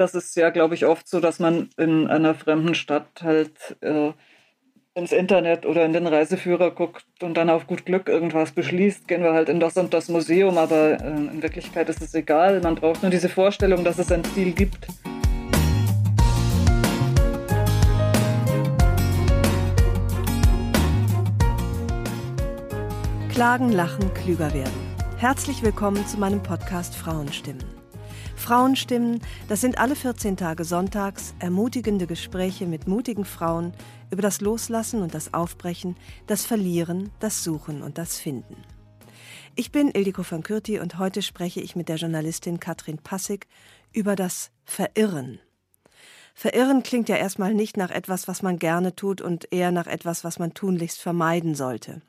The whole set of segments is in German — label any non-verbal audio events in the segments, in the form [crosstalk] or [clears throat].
Das ist ja, glaube ich, oft so, dass man in einer fremden Stadt halt äh, ins Internet oder in den Reiseführer guckt und dann auf gut Glück irgendwas beschließt, gehen wir halt in das und das Museum, aber äh, in Wirklichkeit ist es egal. Man braucht nur diese Vorstellung, dass es ein Ziel gibt. Klagen, lachen, klüger werden. Herzlich willkommen zu meinem Podcast Frauenstimmen. Frauenstimmen, das sind alle 14 Tage sonntags ermutigende Gespräche mit mutigen Frauen über das Loslassen und das Aufbrechen, das Verlieren, das Suchen und das Finden. Ich bin Ildiko von Kürti und heute spreche ich mit der Journalistin Katrin Passig über das Verirren. Verirren klingt ja erstmal nicht nach etwas, was man gerne tut und eher nach etwas, was man tunlichst vermeiden sollte.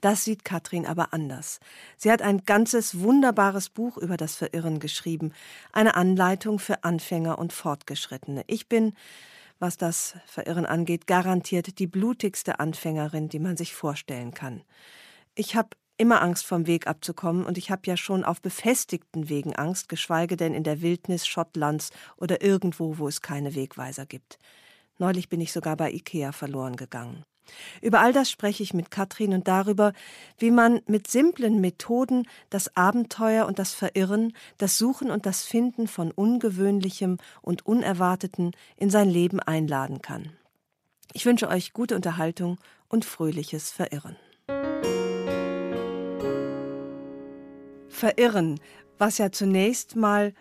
Das sieht Katrin aber anders. Sie hat ein ganzes wunderbares Buch über das Verirren geschrieben, eine Anleitung für Anfänger und Fortgeschrittene. Ich bin, was das Verirren angeht, garantiert die blutigste Anfängerin, die man sich vorstellen kann. Ich habe immer Angst vom Weg abzukommen und ich habe ja schon auf befestigten Wegen Angst, geschweige denn in der Wildnis Schottlands oder irgendwo, wo es keine Wegweiser gibt. Neulich bin ich sogar bei Ikea verloren gegangen. Über all das spreche ich mit Katrin und darüber, wie man mit simplen Methoden das Abenteuer und das Verirren, das Suchen und das Finden von Ungewöhnlichem und Unerwarteten in sein Leben einladen kann. Ich wünsche euch gute Unterhaltung und fröhliches Verirren. Verirren, was ja zunächst mal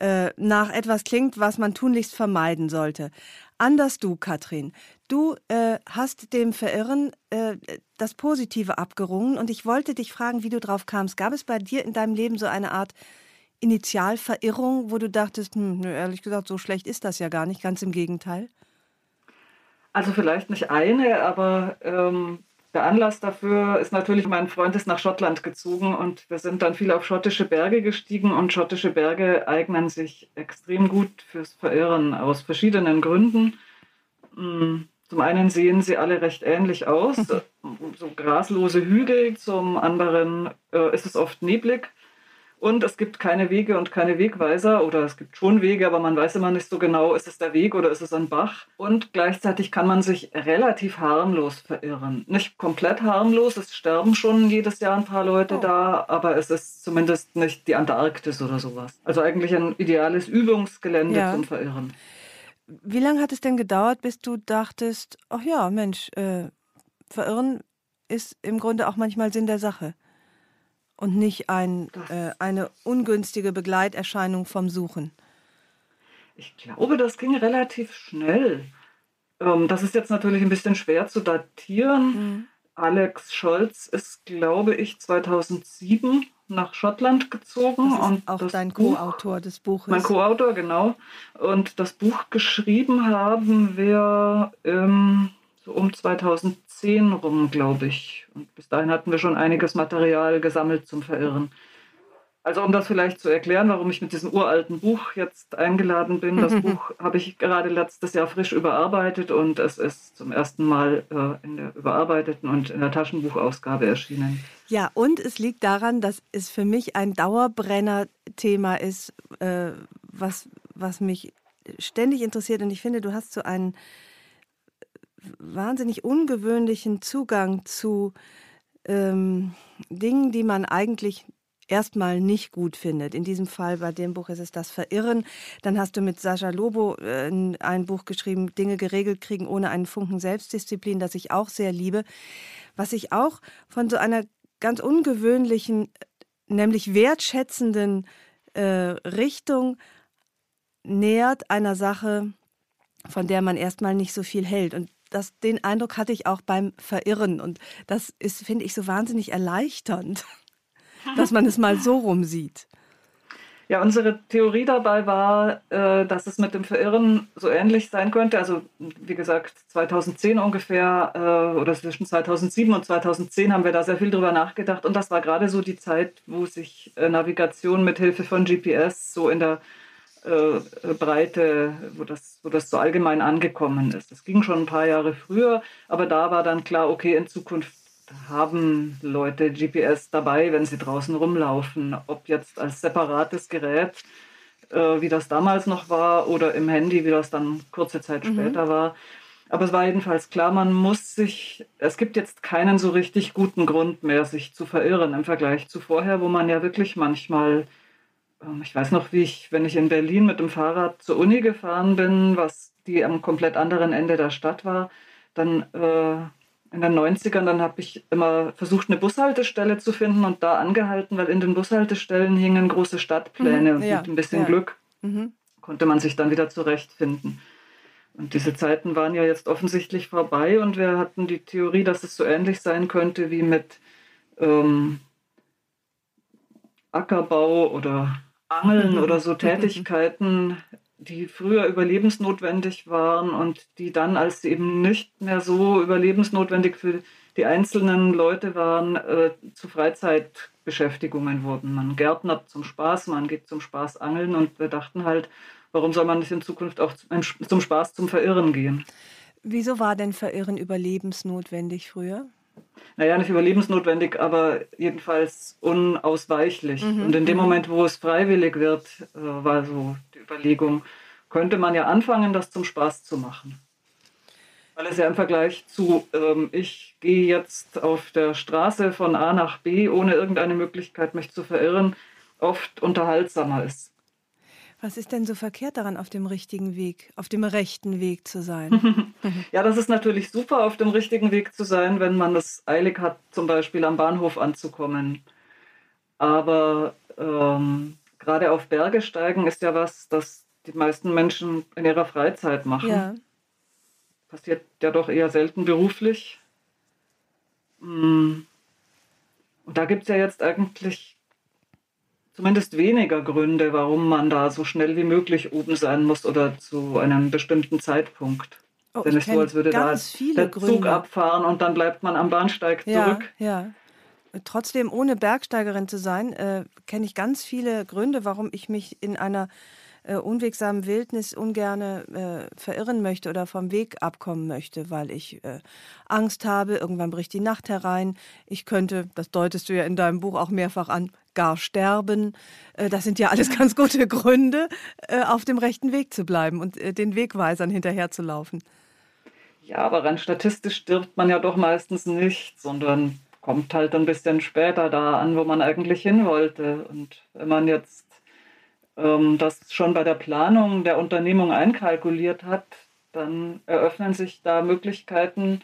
äh, nach etwas klingt, was man tunlichst vermeiden sollte. Anders du, Katrin. Du äh, hast dem Verirren äh, das Positive abgerungen und ich wollte dich fragen, wie du drauf kamst. Gab es bei dir in deinem Leben so eine Art Initialverirrung, wo du dachtest, hm, ehrlich gesagt, so schlecht ist das ja gar nicht, ganz im Gegenteil? Also vielleicht nicht eine, aber ähm, der Anlass dafür ist natürlich, mein Freund ist nach Schottland gezogen und wir sind dann viel auf schottische Berge gestiegen und schottische Berge eignen sich extrem gut fürs Verirren aus verschiedenen Gründen. Mm, zum einen sehen sie alle recht ähnlich aus, so graslose Hügel, zum anderen äh, ist es oft neblig und es gibt keine Wege und keine Wegweiser oder es gibt schon Wege, aber man weiß immer nicht so genau, ist es der Weg oder ist es ein Bach. Und gleichzeitig kann man sich relativ harmlos verirren. Nicht komplett harmlos, es sterben schon jedes Jahr ein paar Leute oh. da, aber es ist zumindest nicht die Antarktis oder sowas. Also eigentlich ein ideales Übungsgelände ja. zum Verirren. Wie lange hat es denn gedauert, bis du dachtest, ach ja, Mensch, äh, verirren ist im Grunde auch manchmal Sinn der Sache? und nicht ein, äh, eine ungünstige Begleiterscheinung vom Suchen? Ich glaube, das ging relativ schnell. Ähm, das ist jetzt natürlich ein bisschen schwer zu datieren. Mhm. Alex Scholz ist, glaube ich, 2007 nach Schottland gezogen. Das ist und auch dein Co-Autor des Buches. Mein Co-Autor, genau. Und das Buch geschrieben haben wir im so um 2010 rum, glaube ich. Und bis dahin hatten wir schon einiges Material gesammelt zum Verirren. Also um das vielleicht zu erklären, warum ich mit diesem uralten Buch jetzt eingeladen bin. Das Buch habe ich gerade letztes Jahr frisch überarbeitet und es ist zum ersten Mal äh, in der überarbeiteten und in der Taschenbuchausgabe erschienen. Ja, und es liegt daran, dass es für mich ein Dauerbrenner-Thema ist, äh, was, was mich ständig interessiert. Und ich finde, du hast so einen wahnsinnig ungewöhnlichen Zugang zu ähm, Dingen, die man eigentlich erstmal nicht gut findet. In diesem Fall bei dem Buch ist es das Verirren. Dann hast du mit Sascha Lobo äh, ein Buch geschrieben, Dinge geregelt kriegen ohne einen Funken Selbstdisziplin, das ich auch sehr liebe. Was ich auch von so einer ganz ungewöhnlichen, nämlich wertschätzenden äh, Richtung nähert einer Sache, von der man erstmal nicht so viel hält. Und das, den Eindruck hatte ich auch beim Verirren. Und das ist, finde ich, so wahnsinnig erleichternd, [laughs] dass man es mal so rum sieht. Ja, unsere Theorie dabei war, äh, dass es mit dem Verirren so ähnlich sein könnte. Also wie gesagt, 2010 ungefähr äh, oder zwischen 2007 und 2010 haben wir da sehr viel drüber nachgedacht. Und das war gerade so die Zeit, wo sich äh, Navigation mit Hilfe von GPS so in der Breite, wo das, wo das so allgemein angekommen ist. Das ging schon ein paar Jahre früher, aber da war dann klar, okay, in Zukunft haben Leute GPS dabei, wenn sie draußen rumlaufen, ob jetzt als separates Gerät, äh, wie das damals noch war, oder im Handy, wie das dann kurze Zeit mhm. später war. Aber es war jedenfalls klar, man muss sich, es gibt jetzt keinen so richtig guten Grund mehr, sich zu verirren im Vergleich zu vorher, wo man ja wirklich manchmal, ähm, ich weiß noch, wie ich, wenn ich in Berlin mit dem Fahrrad zur Uni gefahren bin, was die am komplett anderen Ende der Stadt war, dann äh, in den 90ern, dann habe ich immer versucht, eine Bushaltestelle zu finden und da angehalten, weil in den Bushaltestellen hingen große Stadtpläne mhm, ja, und mit ein bisschen ja. Glück mhm. konnte man sich dann wieder zurechtfinden. Und diese Zeiten waren ja jetzt offensichtlich vorbei und wir hatten die Theorie, dass es so ähnlich sein könnte wie mit ähm, Ackerbau oder Angeln [laughs] oder so Tätigkeiten, die früher überlebensnotwendig waren und die dann, als sie eben nicht mehr so überlebensnotwendig für die einzelnen Leute waren, äh, zu Freizeitbeschäftigungen wurden. Man gärtnert zum Spaß, man geht zum Spaß angeln und wir dachten halt, warum soll man nicht in Zukunft auch zum Spaß zum Verirren gehen? Wieso war denn Verirren überlebensnotwendig früher? Naja, nicht überlebensnotwendig, aber jedenfalls unausweichlich. Mhm. Und in dem mhm. Moment, wo es freiwillig wird, äh, war so Überlegung, könnte man ja anfangen, das zum Spaß zu machen. Weil es ja im Vergleich zu, ähm, ich gehe jetzt auf der Straße von A nach B, ohne irgendeine Möglichkeit, mich zu verirren, oft unterhaltsamer ist. Was ist denn so verkehrt daran, auf dem richtigen Weg, auf dem rechten Weg zu sein? [laughs] ja, das ist natürlich super, auf dem richtigen Weg zu sein, wenn man es eilig hat, zum Beispiel am Bahnhof anzukommen. Aber ähm, gerade auf Berge steigen ist ja was, das die meisten Menschen in ihrer Freizeit machen. Ja. Passiert ja doch eher selten beruflich. Mm. Und da gibt es ja jetzt eigentlich zumindest weniger Gründe, warum man da so schnell wie möglich oben sein muss oder zu einem bestimmten Zeitpunkt. Oh, Denn es so, als würde da der Gründe. Zug abfahren und dann bleibt man am Bahnsteig zurück. Ja, ja. Trotzdem, ohne Bergsteigerin zu sein, äh, kenne ich ganz viele Gründe, warum ich mich in einer äh, unwegsamen Wildnis ungerne äh, verirren möchte oder vom Weg abkommen möchte, weil ich äh, Angst habe, irgendwann bricht die Nacht herein. Ich könnte, das deutest du ja in deinem Buch auch mehrfach an, gar sterben. Äh, das sind ja alles ganz gute Gründe, äh, auf dem rechten Weg zu bleiben und äh, den Wegweisern hinterherzulaufen. Ja, aber rein statistisch stirbt man ja doch meistens nicht, sondern kommt halt ein bisschen später da an, wo man eigentlich hin wollte. Und wenn man jetzt ähm, das schon bei der Planung der Unternehmung einkalkuliert hat, dann eröffnen sich da Möglichkeiten,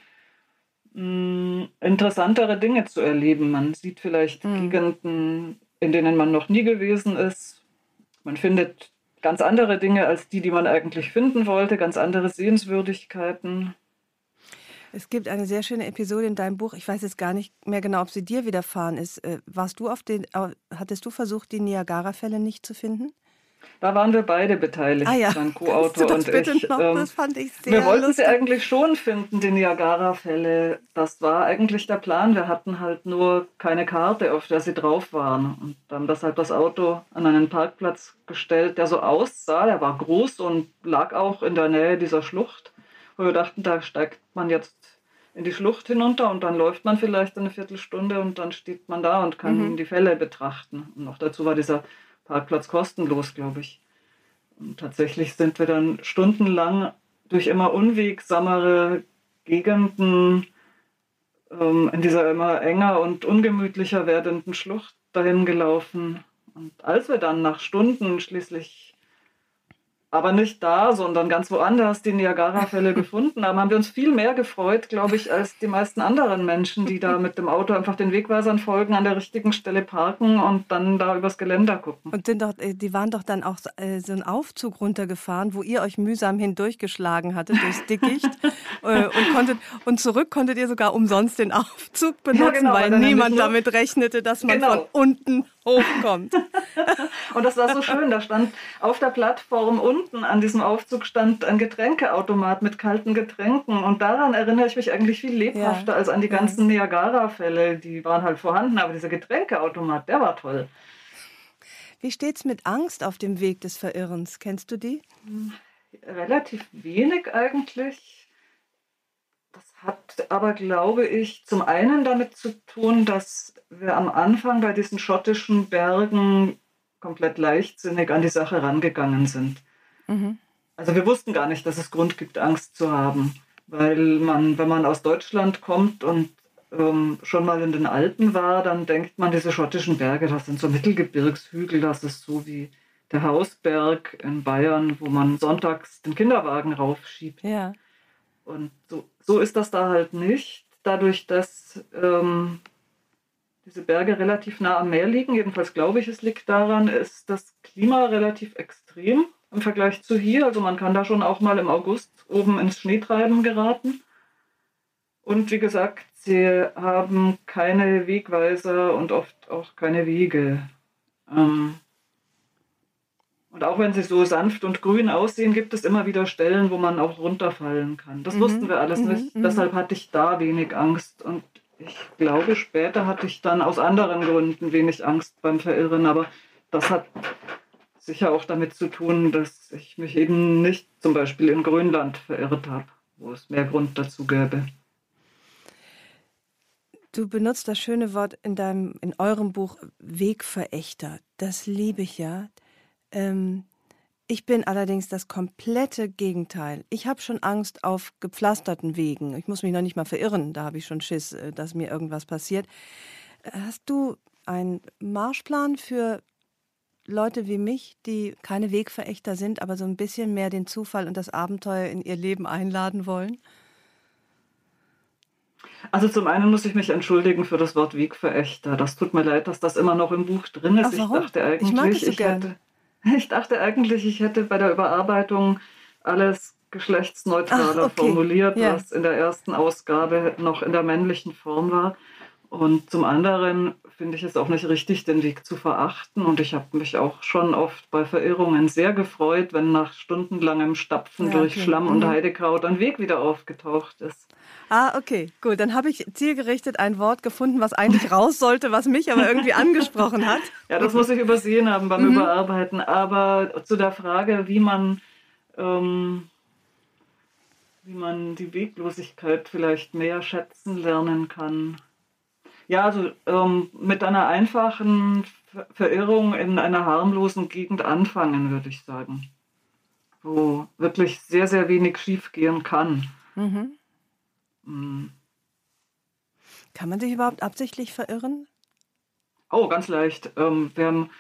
mh, interessantere Dinge zu erleben. Man sieht vielleicht mhm. Gegenden, in denen man noch nie gewesen ist. Man findet ganz andere Dinge als die, die man eigentlich finden wollte, ganz andere Sehenswürdigkeiten. Es gibt eine sehr schöne Episode in deinem Buch. Ich weiß jetzt gar nicht mehr genau, ob sie dir widerfahren ist. Äh, warst du auf den, hattest du versucht, die Niagara-Fälle nicht zu finden? Da waren wir beide beteiligt, ah ja. mein Co-Autor und ich. Noch? Ähm, das fand ich sehr Wir wollten lustig. sie eigentlich schon finden, die Niagara-Fälle. Das war eigentlich der Plan. Wir hatten halt nur keine Karte, auf der sie drauf waren. Und haben deshalb das Auto an einen Parkplatz gestellt, der so aussah. Der war groß und lag auch in der Nähe dieser Schlucht. Wo wir dachten, da steigt man jetzt in die Schlucht hinunter und dann läuft man vielleicht eine Viertelstunde und dann steht man da und kann mhm. die Fälle betrachten. Und noch dazu war dieser Parkplatz kostenlos, glaube ich. Und tatsächlich sind wir dann stundenlang durch immer unwegsamere Gegenden ähm, in dieser immer enger und ungemütlicher werdenden Schlucht dahin gelaufen. Und als wir dann nach Stunden schließlich aber nicht da, sondern ganz woanders die Niagara-Fälle [laughs] gefunden haben, haben wir uns viel mehr gefreut, glaube ich, als die meisten anderen Menschen, die da mit dem Auto einfach den Wegweisern folgen, an der richtigen Stelle parken und dann da übers Geländer gucken. Und sind doch, äh, die waren doch dann auch so, äh, so einen Aufzug runtergefahren, wo ihr euch mühsam hindurchgeschlagen hattet durchs Dickicht [laughs] äh, und konntet und zurück konntet ihr sogar umsonst den Aufzug benutzen, ja, genau, weil niemand damit rechnete, dass man genau. von unten hochkommt. [laughs] und das war so schön. Da stand auf der Plattform unten an diesem Aufzug stand ein Getränkeautomat mit kalten Getränken. Und daran erinnere ich mich eigentlich viel lebhafter ja. als an die ganzen. Niagara-Fälle. Die waren halt vorhanden, aber dieser Getränkeautomat, der war toll. Wie steht's mit Angst auf dem Weg des Verirrens? Kennst du die? Relativ wenig eigentlich. Das hat aber, glaube ich, zum einen damit zu tun, dass wir am Anfang bei diesen schottischen Bergen komplett leichtsinnig an die Sache rangegangen sind. Mhm. Also wir wussten gar nicht, dass es Grund gibt, Angst zu haben, weil man, wenn man aus Deutschland kommt und ähm, schon mal in den Alpen war, dann denkt man, diese schottischen Berge, das sind so Mittelgebirgshügel, das ist so wie der Hausberg in Bayern, wo man sonntags den Kinderwagen raufschiebt. Ja. Und so, so ist das da halt nicht. Dadurch, dass ähm, diese Berge relativ nah am Meer liegen, jedenfalls glaube ich, es liegt daran, ist das Klima relativ extrem im Vergleich zu hier. Also man kann da schon auch mal im August oben ins Schneetreiben geraten. Und wie gesagt, sie haben keine Wegweiser und oft auch keine Wege. Ähm, und auch wenn sie so sanft und grün aussehen, gibt es immer wieder Stellen, wo man auch runterfallen kann. Das mhm. wussten wir alles mhm. nicht. Mhm. Deshalb hatte ich da wenig Angst. Und ich glaube, später hatte ich dann aus anderen Gründen wenig Angst beim Verirren. Aber das hat sicher auch damit zu tun, dass ich mich eben nicht zum Beispiel in Grönland verirrt habe, wo es mehr Grund dazu gäbe. Du benutzt das schöne Wort in deinem, in eurem Buch Wegverächter. Das liebe ich ja. Ähm, ich bin allerdings das komplette Gegenteil. Ich habe schon Angst auf gepflasterten Wegen. Ich muss mich noch nicht mal verirren, da habe ich schon Schiss, äh, dass mir irgendwas passiert. Äh, hast du einen Marschplan für Leute wie mich, die keine Wegverächter sind, aber so ein bisschen mehr den Zufall und das Abenteuer in ihr Leben einladen wollen? Also zum einen muss ich mich entschuldigen für das Wort Wegverächter. Das tut mir leid, dass das immer noch im Buch drin ist. Ach, warum? Ich dachte eigentlich, ich, mag so ich hätte, [laughs] ich dachte eigentlich, ich hätte bei der Überarbeitung alles geschlechtsneutraler Ach, okay. formuliert, ja. was in der ersten Ausgabe noch in der männlichen Form war. Und zum anderen finde ich es auch nicht richtig, den Weg zu verachten. Und ich habe mich auch schon oft bei Verirrungen sehr gefreut, wenn nach stundenlangem Stapfen ja, durch Schlamm mhm. und Heidekraut ein Weg wieder aufgetaucht ist. Ah, okay, gut. Dann habe ich zielgerichtet ein Wort gefunden, was eigentlich [laughs] raus sollte, was mich aber irgendwie angesprochen hat. Ja, das muss ich übersehen haben beim mhm. Überarbeiten. Aber zu der Frage, wie man, ähm, wie man die Weglosigkeit vielleicht mehr schätzen lernen kann. Ja, also ähm, mit einer einfachen Verirrung in einer harmlosen Gegend anfangen, würde ich sagen. Wo wirklich sehr, sehr wenig schiefgehen kann. Mhm. Mhm. Kann man sich überhaupt absichtlich verirren? Oh, ganz leicht. Ähm, wir haben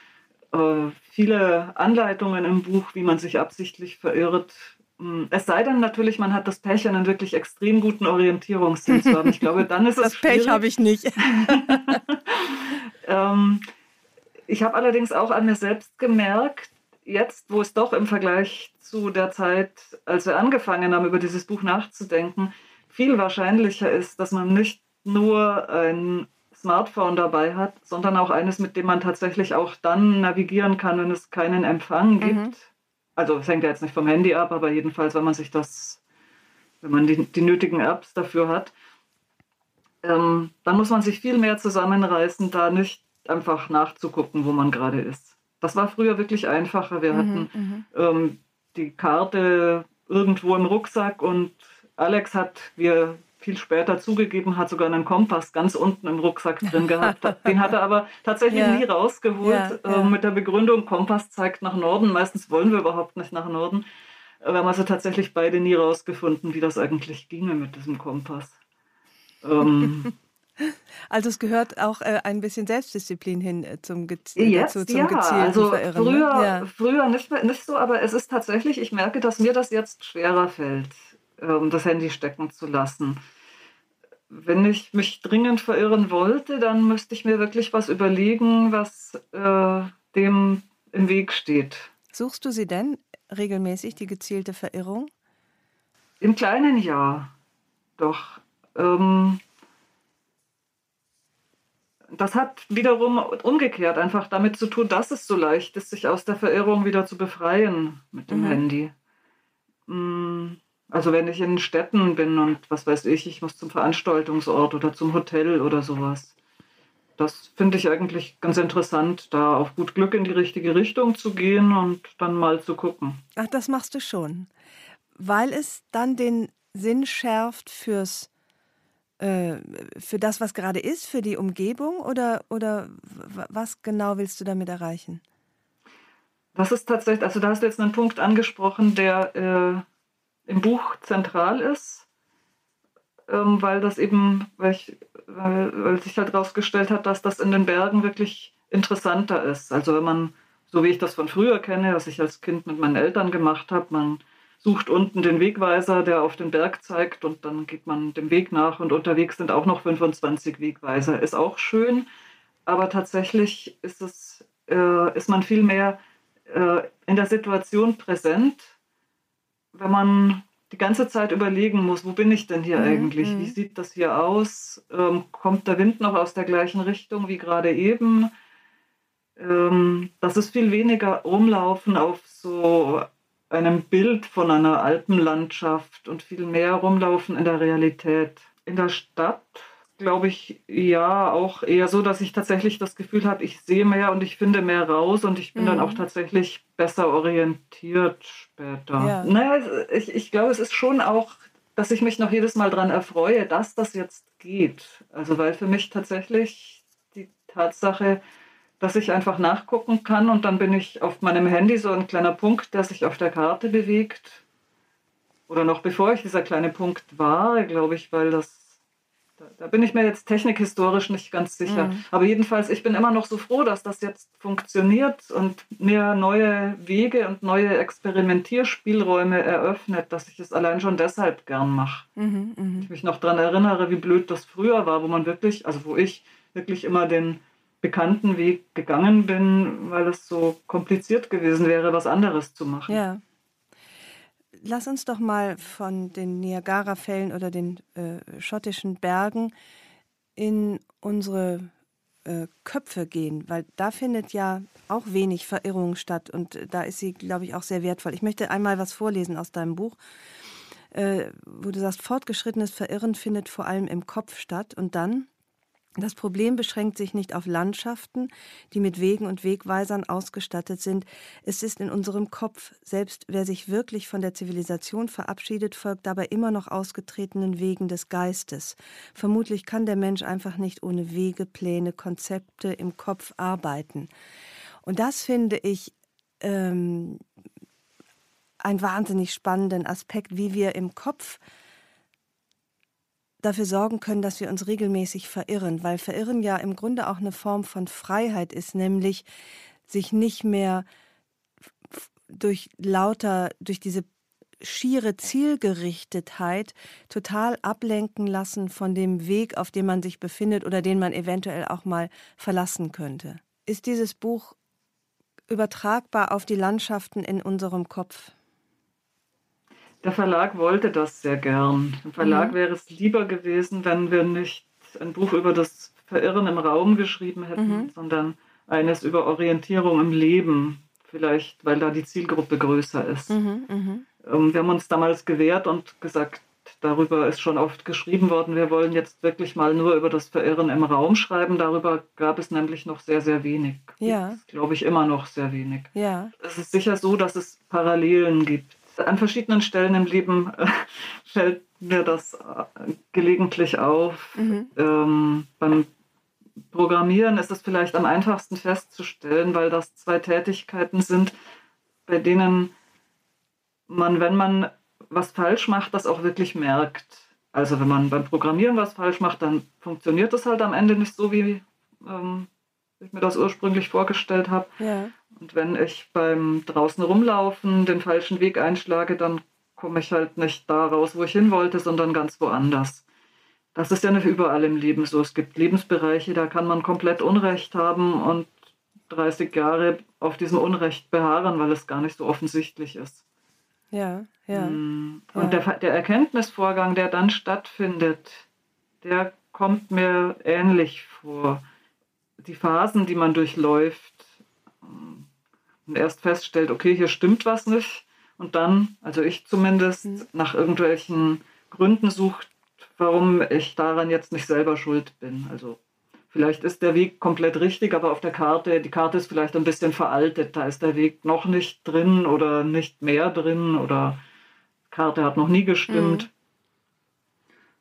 äh, viele Anleitungen im Buch, wie man sich absichtlich verirrt. Hm, es sei denn natürlich, man hat das Pech, einen wirklich extrem guten Orientierungssinn zu haben. Ich glaube, dann ist [laughs] das es Das Pech habe ich nicht. [laughs] ähm, ich habe allerdings auch an mir selbst gemerkt, jetzt, wo es doch im Vergleich zu der Zeit, als wir angefangen haben, über dieses Buch nachzudenken, viel wahrscheinlicher ist, dass man nicht nur ein Smartphone dabei hat, sondern auch eines, mit dem man tatsächlich auch dann navigieren kann, wenn es keinen Empfang mhm. gibt. Mhm. Also es hängt ja jetzt nicht vom Handy ab, aber jedenfalls, wenn man sich das, wenn man die, die nötigen Apps dafür hat, ähm, dann muss man sich viel mehr zusammenreißen, da nicht einfach nachzugucken, wo man gerade ist. Das war früher wirklich einfacher. Wir mhm, hatten mhm. ähm, die Karte irgendwo im Rucksack und Alex hat, wie er viel später zugegeben hat, sogar einen Kompass ganz unten im Rucksack drin gehabt. [laughs] Den hat er aber tatsächlich ja. nie rausgeholt ja, ja. Äh, mit der Begründung, Kompass zeigt nach Norden. Meistens wollen wir überhaupt nicht nach Norden. Wir haben also tatsächlich beide nie rausgefunden, wie das eigentlich ginge mit diesem Kompass. Ähm, [laughs] also es gehört auch äh, ein bisschen Selbstdisziplin hin äh, zum, Gez äh, Jetzt, dazu, zum ja, gezielten also Verirren. Ne? Früher, ja. früher nicht, nicht so, aber es ist tatsächlich, ich merke, dass mir das jetzt schwerer fällt um das Handy stecken zu lassen. Wenn ich mich dringend verirren wollte, dann müsste ich mir wirklich was überlegen, was äh, dem im Weg steht. Suchst du sie denn regelmäßig, die gezielte Verirrung? Im kleinen ja, doch. Ähm, das hat wiederum umgekehrt einfach damit zu tun, dass es so leicht ist, sich aus der Verirrung wieder zu befreien mit dem mhm. Handy. Mm, also wenn ich in Städten bin und was weiß ich, ich muss zum Veranstaltungsort oder zum Hotel oder sowas. Das finde ich eigentlich ganz interessant, da auf gut Glück in die richtige Richtung zu gehen und dann mal zu gucken. Ach, das machst du schon. Weil es dann den Sinn schärft fürs äh, für das, was gerade ist, für die Umgebung oder, oder was genau willst du damit erreichen? Das ist tatsächlich, also da hast du jetzt einen Punkt angesprochen, der äh, im Buch zentral ist, ähm, weil das eben, weil, ich, weil, weil sich halt herausgestellt hat, dass das in den Bergen wirklich interessanter ist. Also wenn man, so wie ich das von früher kenne, was ich als Kind mit meinen Eltern gemacht habe, man sucht unten den Wegweiser, der auf den Berg zeigt und dann geht man dem Weg nach und unterwegs sind auch noch 25 Wegweiser. Ist auch schön, aber tatsächlich ist, es, äh, ist man viel mehr äh, in der Situation präsent, wenn man die ganze Zeit überlegen muss, wo bin ich denn hier mhm. eigentlich? Wie mhm. sieht das hier aus? Ähm, kommt der Wind noch aus der gleichen Richtung wie gerade eben? Ähm, das ist viel weniger rumlaufen auf so einem Bild von einer Alpenlandschaft und viel mehr rumlaufen in der Realität. In der Stadt glaube ich ja auch eher so, dass ich tatsächlich das Gefühl habe, ich sehe mehr und ich finde mehr raus und ich bin mhm. dann auch tatsächlich besser orientiert später. Ja. Naja, ich, ich glaube, es ist schon auch, dass ich mich noch jedes Mal daran erfreue, dass das jetzt geht. Also weil für mich tatsächlich die Tatsache, dass ich einfach nachgucken kann und dann bin ich auf meinem Handy so ein kleiner Punkt, der sich auf der Karte bewegt. Oder noch bevor ich dieser kleine Punkt war, glaube ich, weil das, da, da, bin ich mir jetzt technikhistorisch nicht ganz sicher. Mhm. Aber jedenfalls, ich bin immer noch so froh, dass das jetzt funktioniert und mir neue Wege und neue Experimentierspielräume eröffnet, dass ich es allein schon deshalb gern mache. Mhm, mh. Ich mich noch daran erinnere, wie blöd das früher war, wo man wirklich, also wo ich wirklich immer den bekannten Weg gegangen bin, weil es so kompliziert gewesen wäre, was anderes zu machen. Ja. Lass uns doch mal von den Niagara-Fällen oder den äh, schottischen Bergen in unsere äh, Köpfe gehen, weil da findet ja auch wenig Verirrung statt und da ist sie, glaube ich, auch sehr wertvoll. Ich möchte einmal was vorlesen aus deinem Buch, äh, wo du sagst, fortgeschrittenes Verirren findet vor allem im Kopf statt und dann das Problem beschränkt sich nicht auf Landschaften, die mit Wegen und Wegweisern ausgestattet sind. Es ist in unserem Kopf. Selbst wer sich wirklich von der Zivilisation verabschiedet, folgt dabei immer noch ausgetretenen Wegen des Geistes. Vermutlich kann der Mensch einfach nicht ohne Wege, Pläne, Konzepte im Kopf arbeiten. Und das finde ich ähm, einen wahnsinnig spannenden Aspekt, wie wir im Kopf dafür sorgen können, dass wir uns regelmäßig verirren, weil Verirren ja im Grunde auch eine Form von Freiheit ist, nämlich sich nicht mehr durch lauter, durch diese schiere Zielgerichtetheit total ablenken lassen von dem Weg, auf dem man sich befindet oder den man eventuell auch mal verlassen könnte. Ist dieses Buch übertragbar auf die Landschaften in unserem Kopf? Der Verlag wollte das sehr gern. Im Verlag mhm. wäre es lieber gewesen, wenn wir nicht ein Buch über das Verirren im Raum geschrieben hätten, mhm. sondern eines über Orientierung im Leben. Vielleicht, weil da die Zielgruppe größer ist. Mhm, mhm. ähm, wir haben uns damals gewehrt und gesagt, darüber ist schon oft geschrieben worden, wir wollen jetzt wirklich mal nur über das Verirren im Raum schreiben. Darüber gab es nämlich noch sehr, sehr wenig. Ja. Glaube ich immer noch sehr wenig. Ja. Es ist sicher so, dass es Parallelen gibt an verschiedenen Stellen im Leben äh, [laughs] fällt mir das äh, gelegentlich auf. Mhm. Ähm, beim Programmieren ist es vielleicht am einfachsten festzustellen, weil das zwei Tätigkeiten sind, bei denen man, wenn man was falsch macht, das auch wirklich merkt. Also wenn man beim Programmieren was falsch macht, dann funktioniert das halt am Ende nicht so, wie ähm, ich mir das ursprünglich vorgestellt habe. Ja. Und wenn ich beim draußen rumlaufen den falschen Weg einschlage, dann komme ich halt nicht da raus, wo ich hin wollte, sondern ganz woanders. Das ist ja nicht überall im Leben so. Es gibt Lebensbereiche, da kann man komplett Unrecht haben und 30 Jahre auf diesem Unrecht beharren, weil es gar nicht so offensichtlich ist. Ja, ja. Mm. Und ja. Der, der Erkenntnisvorgang, der dann stattfindet, der kommt mir ähnlich vor. die Phasen, die man durchläuft und erst feststellt, okay, hier stimmt was nicht und dann, also ich zumindest, mhm. nach irgendwelchen Gründen sucht, warum ich daran jetzt nicht selber schuld bin. Also vielleicht ist der Weg komplett richtig, aber auf der Karte, die Karte ist vielleicht ein bisschen veraltet. Da ist der Weg noch nicht drin oder nicht mehr drin oder die Karte hat noch nie gestimmt.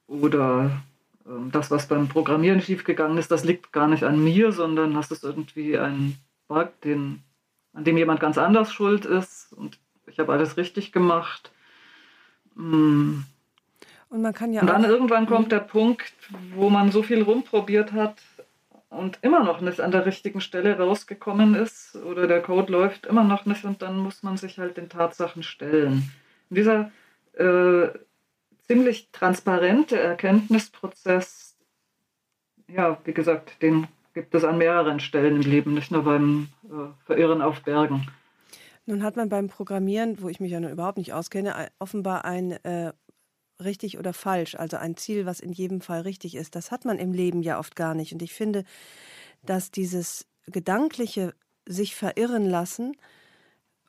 Mhm. Oder äh, das, was beim Programmieren schiefgegangen ist, das liegt gar nicht an mir, sondern das ist irgendwie ein Bug, den, an dem jemand ganz anders schuld ist und ich habe alles richtig gemacht. Mhm. Und man kann ja. Und dann irgendwann kommt der Punkt, wo man so viel rumprobiert hat und immer noch nicht an der richtigen Stelle rausgekommen ist oder der Code läuft immer noch nicht und dann muss man sich halt den Tatsachen stellen. Und dieser äh, ziemlich transparente Erkenntnisprozess, ja, wie gesagt, den gibt es an mehreren Stellen im Leben, nicht nur beim äh, Verirren auf Bergen. Nun hat man beim Programmieren, wo ich mich ja noch überhaupt nicht auskenne, offenbar ein äh, richtig oder falsch, also ein Ziel, was in jedem Fall richtig ist. Das hat man im Leben ja oft gar nicht. Und ich finde, dass dieses gedankliche sich verirren lassen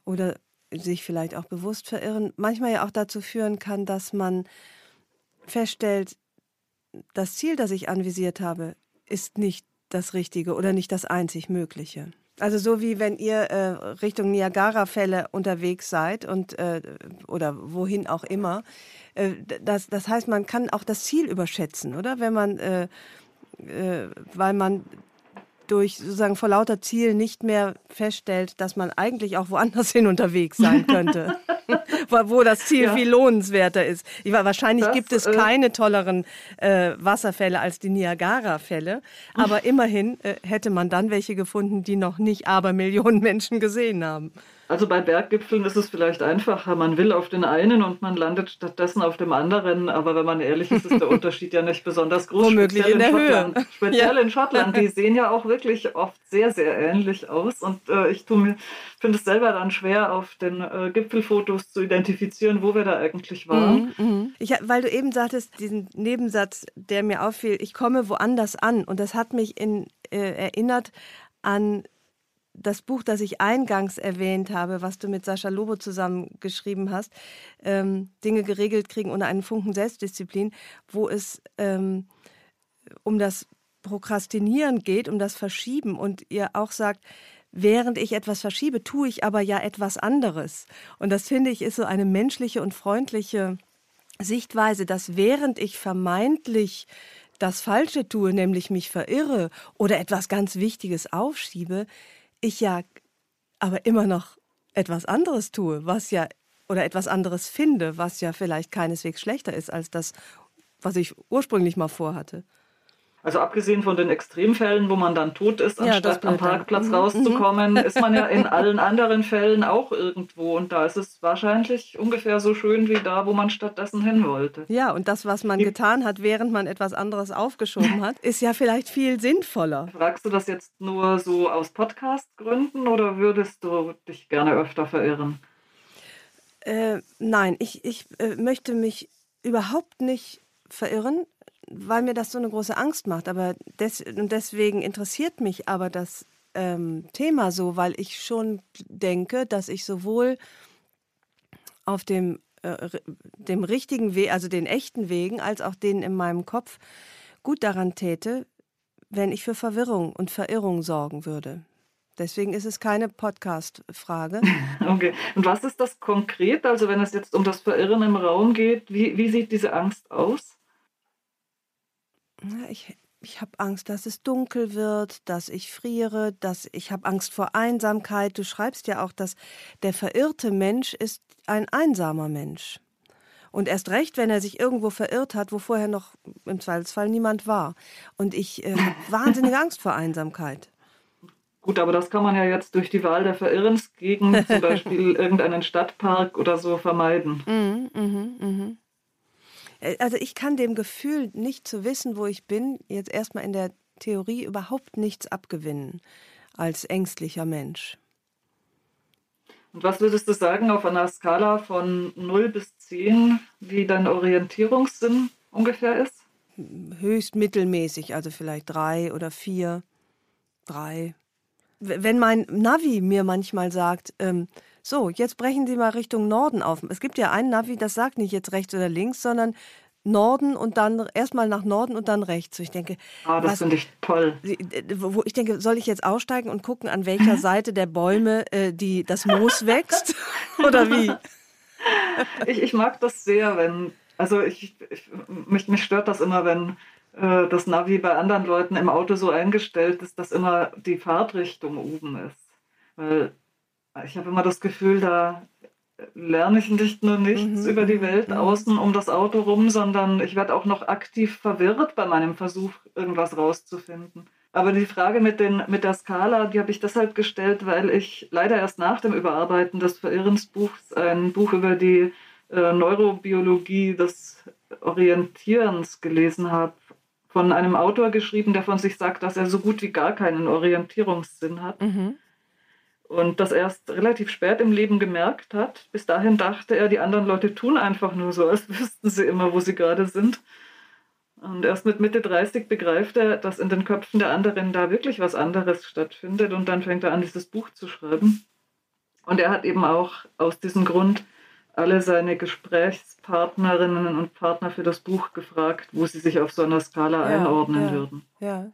oder sich vielleicht auch bewusst verirren, manchmal ja auch dazu führen kann, dass man feststellt, das Ziel, das ich anvisiert habe, ist nicht das Richtige oder nicht das einzig Mögliche. Also so wie wenn ihr äh, Richtung Niagara-Fälle unterwegs seid und äh, oder wohin auch immer. Äh, das, das heißt, man kann auch das Ziel überschätzen, oder? Wenn man, äh, äh, weil man durch sozusagen vor lauter Ziel nicht mehr feststellt, dass man eigentlich auch woanders [laughs] hin unterwegs sein könnte, [laughs] wo das Ziel ja. viel lohnenswerter ist. Ich, wahrscheinlich das, gibt es äh, keine tolleren äh, Wasserfälle als die Niagara-Fälle, aber [laughs] immerhin äh, hätte man dann welche gefunden, die noch nicht aber Millionen Menschen gesehen haben. Also bei Berggipfeln ist es vielleicht einfacher. Man will auf den einen und man landet stattdessen auf dem anderen. Aber wenn man ehrlich ist, ist der [laughs] Unterschied ja nicht besonders groß. Womöglich in, in der Schottland. Höhe. [laughs] Speziell ja. in Schottland. Die sehen ja auch wirklich oft sehr, sehr ähnlich aus. Und äh, ich finde es selber dann schwer, auf den äh, Gipfelfotos zu identifizieren, wo wir da eigentlich waren. Mhm, mh. ich, weil du eben sagtest, diesen Nebensatz, der mir auffiel, ich komme woanders an. Und das hat mich in, äh, erinnert an das Buch, das ich eingangs erwähnt habe, was du mit Sascha Lobo zusammen geschrieben hast, ähm, Dinge geregelt kriegen ohne einen Funken Selbstdisziplin, wo es ähm, um das Prokrastinieren geht, um das Verschieben und ihr auch sagt, während ich etwas verschiebe, tue ich aber ja etwas anderes. Und das finde ich ist so eine menschliche und freundliche Sichtweise, dass während ich vermeintlich das Falsche tue, nämlich mich verirre oder etwas ganz Wichtiges aufschiebe, ich ja aber immer noch etwas anderes tue, was ja oder etwas anderes finde, was ja vielleicht keineswegs schlechter ist als das, was ich ursprünglich mal vorhatte. Also abgesehen von den Extremfällen, wo man dann tot ist, anstatt ja, am Parkplatz dann. Mhm. rauszukommen, mhm. ist man ja in [laughs] allen anderen Fällen auch irgendwo. Und da ist es wahrscheinlich ungefähr so schön wie da, wo man stattdessen hin wollte. Ja, und das, was man getan hat, während man etwas anderes aufgeschoben [laughs] hat, ist ja vielleicht viel sinnvoller. Fragst du das jetzt nur so aus Podcast-Gründen oder würdest du dich gerne öfter verirren? Äh, nein, ich, ich äh, möchte mich überhaupt nicht verirren weil mir das so eine große Angst macht. Aber des, und deswegen interessiert mich aber das ähm, Thema so, weil ich schon denke, dass ich sowohl auf dem, äh, dem richtigen Weg, also den echten Wegen, als auch den in meinem Kopf gut daran täte, wenn ich für Verwirrung und Verirrung sorgen würde. Deswegen ist es keine Podcast-Frage. [laughs] Okay. Und was ist das konkret? Also wenn es jetzt um das Verirren im Raum geht, wie, wie sieht diese Angst aus? Ich, ich habe Angst, dass es dunkel wird, dass ich friere, dass ich habe Angst vor Einsamkeit. Du schreibst ja auch, dass der verirrte Mensch ist ein einsamer Mensch. Und erst recht, wenn er sich irgendwo verirrt hat, wo vorher noch im Zweifelsfall niemand war. Und ich äh, habe [laughs] wahnsinnige Angst vor Einsamkeit. Gut, aber das kann man ja jetzt durch die Wahl der Verirrensgegend, zum [laughs] Beispiel irgendeinen Stadtpark oder so, vermeiden. Mhm, mh, mh. Äh, also ich kann dem Gefühl, nicht zu wissen, wo ich bin, jetzt erstmal in der Theorie überhaupt nichts abgewinnen als ängstlicher Mensch. Und was würdest du sagen auf einer Skala von 0 bis 10, wie dein Drei. Wenn mein Navi mir manchmal sagt, ähm, so, jetzt brechen Sie mal Richtung Norden auf. Es gibt ja ein Navi, das sagt nicht jetzt rechts oder links, sondern Norden und dann erstmal nach Norden und dann rechts. Ich denke, ah, das finde ich toll. Wo ich denke, soll ich jetzt aussteigen und gucken, an welcher [laughs] Seite der Bäume äh, die, das Moos wächst? [laughs] Oder wie? Ich, ich mag das sehr, wenn, also ich, ich mich, mich stört das immer, wenn äh, das Navi bei anderen Leuten im Auto so eingestellt ist, dass immer die Fahrtrichtung oben ist. Weil ich habe immer das Gefühl, da lerne ich nicht nur nichts mhm. über die Welt mhm. außen um das Auto rum, sondern ich werde auch noch aktiv verwirrt bei meinem Versuch, irgendwas rauszufinden. Aber die Frage mit, den, mit der Skala, die habe ich deshalb gestellt, weil ich leider erst nach dem Überarbeiten des Verirrensbuchs ein Buch über die äh, Neurobiologie des Orientierens gelesen habe. Von einem Autor geschrieben, der von sich sagt, dass er so gut wie gar keinen Orientierungssinn hat. Mhm und das erst relativ spät im Leben gemerkt hat. Bis dahin dachte er, die anderen Leute tun einfach nur so, als [laughs] wüssten sie immer, wo sie gerade sind. Und erst mit Mitte 30 begreift er, dass in den Köpfen der anderen da wirklich was anderes stattfindet. Und dann fängt er an, dieses Buch zu schreiben. Und er hat eben auch aus diesem Grund alle seine Gesprächspartnerinnen und Partner für das Buch gefragt, wo sie sich auf so einer Skala ja, einordnen ja, würden. Ja.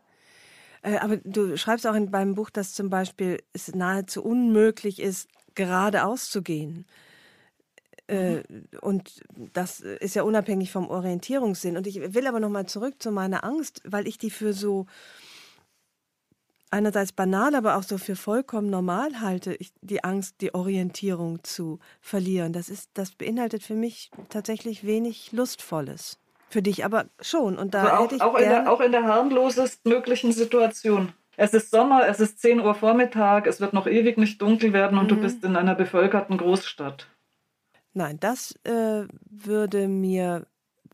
Äh, aber du schreibst auch in deinem Buch, dass zum Beispiel es nahezu unmöglich ist, geradeaus zu gehen. Äh, und das ist ja unabhängig vom Orientierungssinn. Und ich will aber nochmal zurück zu meiner Angst, weil ich die für so einerseits banal, aber auch so für vollkommen normal halte, ich, die Angst, die Orientierung zu verlieren. Das, ist, das beinhaltet für mich tatsächlich wenig Lustvolles. Für dich aber schon. Und da also auch, hätte ich auch, in der, auch in der harmlosest möglichen Situation. Es ist Sommer, es ist 10 Uhr Vormittag, es wird noch ewig nicht dunkel werden und mhm. du bist in einer bevölkerten Großstadt. Nein, das äh, würde mir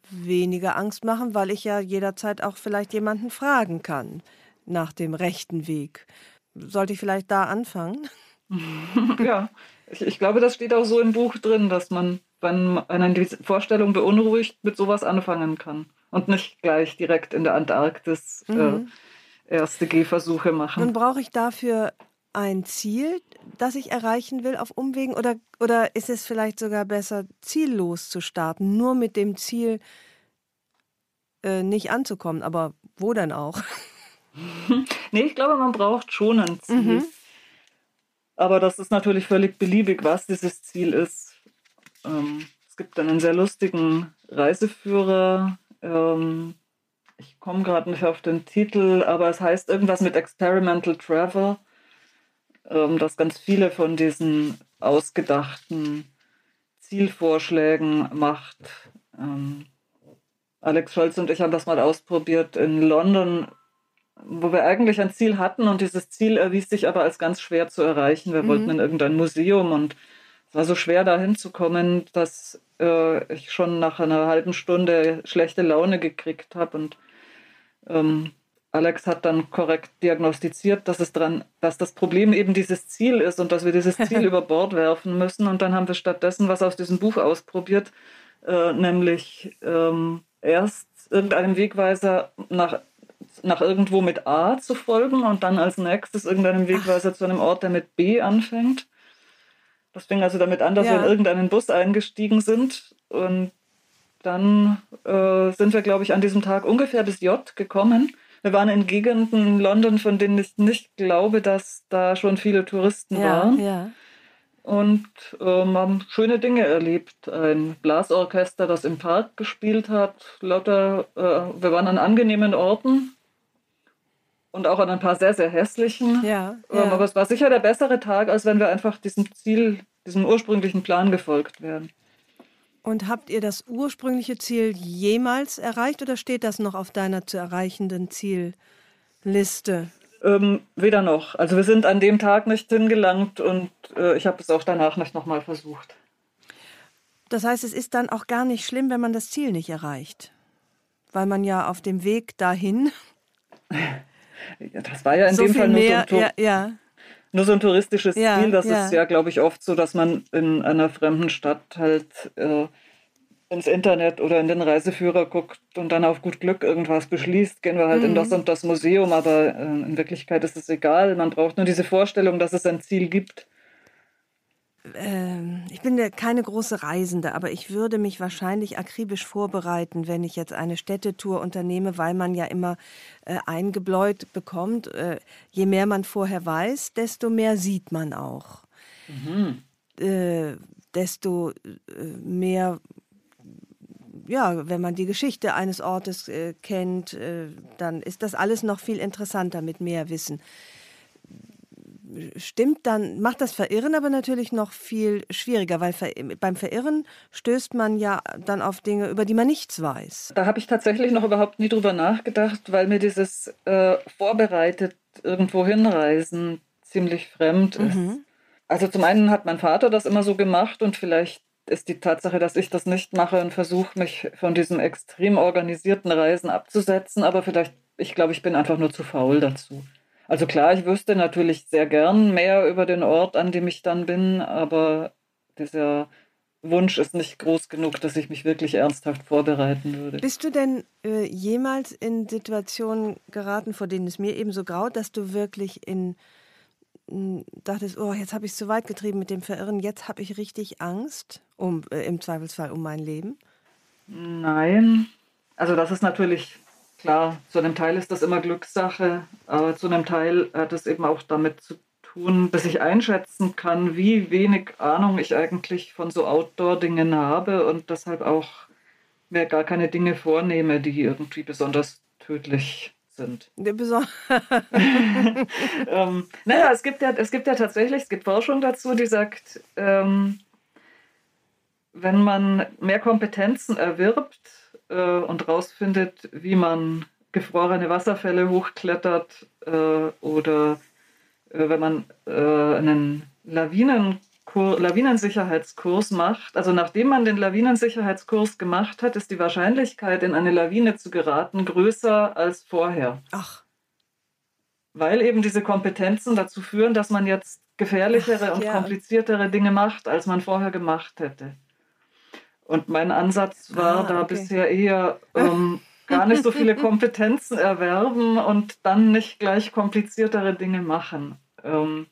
weniger Angst machen, weil ich ja jederzeit auch vielleicht jemanden fragen kann nach dem rechten Weg. Sollte ich vielleicht da anfangen? [laughs] ja, ich, ich glaube, das steht auch so im Buch drin, dass man wenn einen die Vorstellung beunruhigt, mit sowas anfangen kann. Und nicht gleich direkt in der Antarktis äh, mhm. äh, erste Gehversuche machen. Nun brauche ich dafür ein Ziel, das ich erreichen will auf Umwegen? Oder, oder ist es vielleicht sogar besser, ziellos zu starten, nur mit dem Ziel äh, nicht anzukommen? Aber wo denn auch? [laughs] [laughs] nee, ich glaube, man braucht schon ein Ziel. Mhm. Aber das ist natürlich völlig beliebig, was dieses Ziel ist. Ähm, es gibt dann einen sehr lustigen Reiseführer. Ähm, ich komme gerade nicht auf den Titel, aber es heißt irgendwas mit Experimental Travel, ähm, das ganz viele von diesen ausgedachten Zielvorschlägen macht. Ähm, Alex Scholz und ich haben das mal ausprobiert in London, wo wir eigentlich ein Ziel hatten und dieses Ziel erwies sich aber als ganz schwer zu erreichen. Wir mhm. wollten in irgendein Museum und es war so schwer, da hinzukommen, dass äh, ich schon nach einer halben Stunde schlechte Laune gekriegt habe. Und ähm, Alex hat dann korrekt diagnostiziert, dass, es dran, dass das Problem eben dieses Ziel ist und dass wir dieses [laughs] Ziel über Bord werfen müssen. Und dann haben wir stattdessen was aus diesem Buch ausprobiert, äh, nämlich ähm, erst irgendeinem Wegweiser nach, nach irgendwo mit A zu folgen und dann als nächstes irgendeinem Wegweiser Ach. zu einem Ort, der mit B anfängt. Das fing also damit an, dass ja. wir in irgendeinen Bus eingestiegen sind und dann äh, sind wir, glaube ich, an diesem Tag ungefähr bis J gekommen. Wir waren in Gegenden in London, von denen ich nicht glaube, dass da schon viele Touristen ja, waren. Ja. Und ähm, haben schöne Dinge erlebt. Ein Blasorchester, das im Park gespielt hat. Lauter, äh, wir waren an angenehmen Orten und auch an ein paar sehr, sehr hässlichen. Ja, ja. aber es war sicher der bessere Tag, als wenn wir einfach diesem Ziel, diesem ursprünglichen Plan gefolgt wären. Und habt ihr das ursprüngliche Ziel jemals erreicht oder steht das noch auf deiner zu erreichenden Zielliste? Ähm, weder noch. Also wir sind an dem Tag nicht hingelangt und äh, ich habe es auch danach nicht nochmal versucht. Das heißt, es ist dann auch gar nicht schlimm, wenn man das Ziel nicht erreicht. Weil man ja auf dem Weg dahin [laughs] das war ja in so dem Fall nur mehr, so, ein, ja, ja. nur so ein touristisches ja, Ziel. Das ist ja, glaube ich, oft so, dass man in einer fremden Stadt halt äh, ins Internet oder in den Reiseführer guckt und dann auf gut Glück irgendwas beschließt, gehen wir halt mhm. in das und das Museum, aber äh, in Wirklichkeit ist es egal. Man braucht nur diese Vorstellung, dass es ein Ziel gibt. Ähm, ich bin keine große Reisende, aber ich würde mich wahrscheinlich akribisch vorbereiten, wenn ich jetzt eine Städtetour unternehme, weil man ja immer äh, eingebläut bekommt. Äh, je mehr man vorher weiß, desto mehr sieht man auch. Mhm. Äh, desto äh, mehr ja, wenn man die Geschichte eines Ortes äh, kennt, äh, dann ist das alles noch viel interessanter mit mehr Wissen stimmt dann, macht das Verirren aber natürlich noch viel schwieriger, weil beim Verirren stößt man ja dann auf Dinge, über die man nichts weiß. Da habe ich tatsächlich noch überhaupt nie drüber nachgedacht, weil mir dieses äh, vorbereitet irgendwo hinreisen ziemlich fremd ist. Mhm. Also zum einen hat mein Vater das immer so gemacht und vielleicht ist die Tatsache, dass ich das nicht mache und versuche, mich von diesem extrem organisierten Reisen abzusetzen, aber vielleicht, ich glaube, ich bin einfach nur zu faul dazu. Also klar, ich wüsste natürlich sehr gern mehr über den Ort, an dem ich dann bin, aber dieser Wunsch ist nicht groß genug, dass ich mich wirklich ernsthaft vorbereiten würde. Bist du denn äh, jemals in Situationen geraten, vor denen es mir eben so graut, dass du wirklich in, in dachtest, oh, jetzt habe ich es zu weit getrieben mit dem Verirren, jetzt habe ich richtig Angst, um äh, im Zweifelsfall um mein Leben? Nein, also das ist natürlich Klar, zu einem Teil ist das immer Glückssache, aber zu einem Teil hat es eben auch damit zu tun, dass ich einschätzen kann, wie wenig Ahnung ich eigentlich von so Outdoor-Dingen habe und deshalb auch mir gar keine Dinge vornehme, die irgendwie besonders tödlich sind. [laughs] ähm, naja, es gibt, ja, es gibt ja tatsächlich, es gibt Forschung dazu, die sagt, ähm, wenn man mehr Kompetenzen erwirbt, äh, und rausfindet, wie man gefrorene Wasserfälle hochklettert äh, oder äh, wenn man äh, einen Lawinenkur Lawinensicherheitskurs macht. Also nachdem man den Lawinensicherheitskurs gemacht hat, ist die Wahrscheinlichkeit, in eine Lawine zu geraten, größer als vorher. Ach. Weil eben diese Kompetenzen dazu führen, dass man jetzt gefährlichere Ach, und ja. kompliziertere Dinge macht, als man vorher gemacht hätte. Und mein Ansatz war ah, da okay. bisher eher ähm, gar nicht so viele [laughs] Kompetenzen erwerben und dann nicht gleich kompliziertere Dinge machen. Ähm,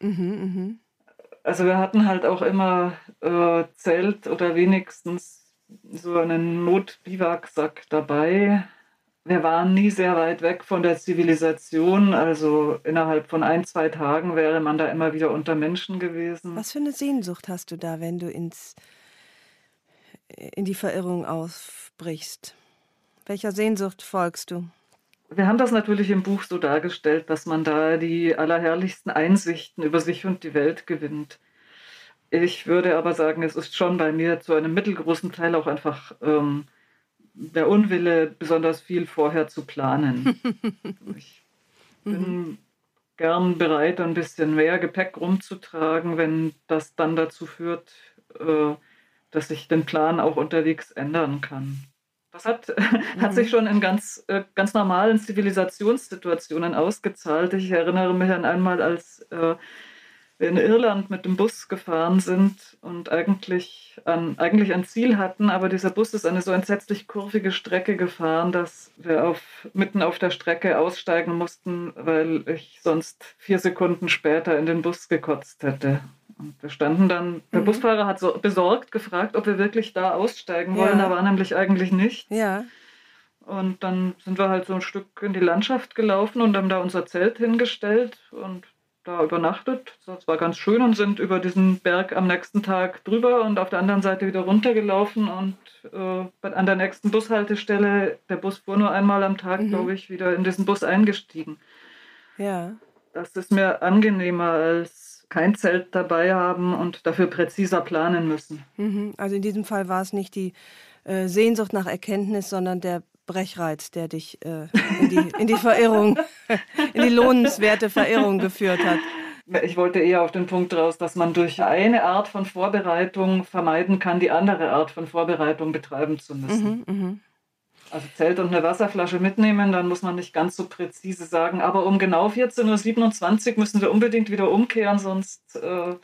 mhm, mh. Also wir hatten halt auch immer äh, Zelt oder wenigstens so einen Notbiwaksack dabei. Wir waren nie sehr weit weg von der Zivilisation, also innerhalb von ein, zwei Tagen wäre man da immer wieder unter Menschen gewesen. Was für eine Sehnsucht hast du da, wenn du ins in die Verirrung ausbrichst. Welcher Sehnsucht folgst du? Wir haben das natürlich im Buch so dargestellt, dass man da die allerherrlichsten Einsichten über sich und die Welt gewinnt. Ich würde aber sagen, es ist schon bei mir zu einem mittelgroßen Teil auch einfach ähm, der Unwille, besonders viel vorher zu planen. [laughs] ich bin mhm. gern bereit, ein bisschen mehr Gepäck rumzutragen, wenn das dann dazu führt, äh, dass ich den Plan auch unterwegs ändern kann. Das hat, [laughs] mhm. hat sich schon in ganz, äh, ganz normalen Zivilisationssituationen ausgezahlt. Ich erinnere mich an einmal, als äh, wir in Irland mit dem Bus gefahren sind und eigentlich, an, eigentlich ein Ziel hatten, aber dieser Bus ist eine so entsetzlich kurvige Strecke gefahren, dass wir auf, mitten auf der Strecke aussteigen mussten, weil ich sonst vier Sekunden später in den Bus gekotzt hätte. Und wir standen dann, der mhm. Busfahrer hat so besorgt gefragt, ob wir wirklich da aussteigen wollen. Ja. Da war nämlich eigentlich nichts. Ja. Und dann sind wir halt so ein Stück in die Landschaft gelaufen und haben da unser Zelt hingestellt und da übernachtet. Das war ganz schön und sind über diesen Berg am nächsten Tag drüber und auf der anderen Seite wieder runtergelaufen und äh, an der nächsten Bushaltestelle, der Bus fuhr nur einmal am Tag, mhm. glaube ich, wieder in diesen Bus eingestiegen. Ja. Das ist mir angenehmer als kein Zelt dabei haben und dafür präziser planen müssen. Mhm. Also in diesem Fall war es nicht die äh, Sehnsucht nach Erkenntnis, sondern der Brechreiz, der dich äh, in, die, in die Verirrung, in die lohnenswerte Verirrung geführt hat. Ich wollte eher auf den Punkt raus, dass man durch eine Art von Vorbereitung vermeiden kann, die andere Art von Vorbereitung betreiben zu müssen. Mhm, mh. Also Zelt und eine Wasserflasche mitnehmen, dann muss man nicht ganz so präzise sagen, aber um genau 14.27 Uhr müssen wir unbedingt wieder umkehren, sonst äh,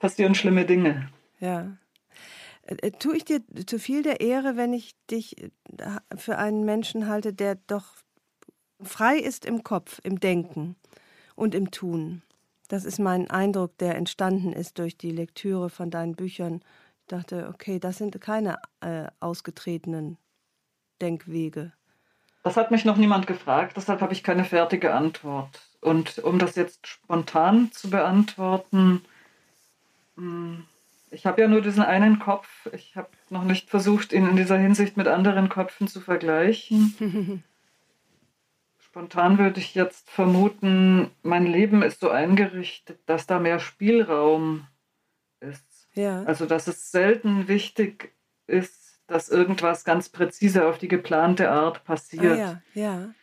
passieren schlimme Dinge. Ja. Äh, äh, tue ich dir zu viel der Ehre, wenn ich dich äh, für einen Menschen halte, der doch frei ist im Kopf, im Denken und im Tun? Das ist mein Eindruck, der entstanden ist durch die Lektüre von deinen Büchern. Ich dachte, okay, das sind keine äh, ausgetretenen Denkwege. Das hat mich noch niemand gefragt, deshalb habe ich keine fertige Antwort. Und um das jetzt spontan zu beantworten, hm, ich habe ja nur diesen einen Kopf. Ich habe noch nicht versucht, ihn in dieser Hinsicht mit anderen Köpfen zu vergleichen. [laughs] Spontan würde ich jetzt vermuten, mein Leben ist so eingerichtet, dass da mehr Spielraum ist. Ja. Also, dass es selten wichtig ist, dass irgendwas ganz präzise auf die geplante Art passiert. Ah, ja, ja.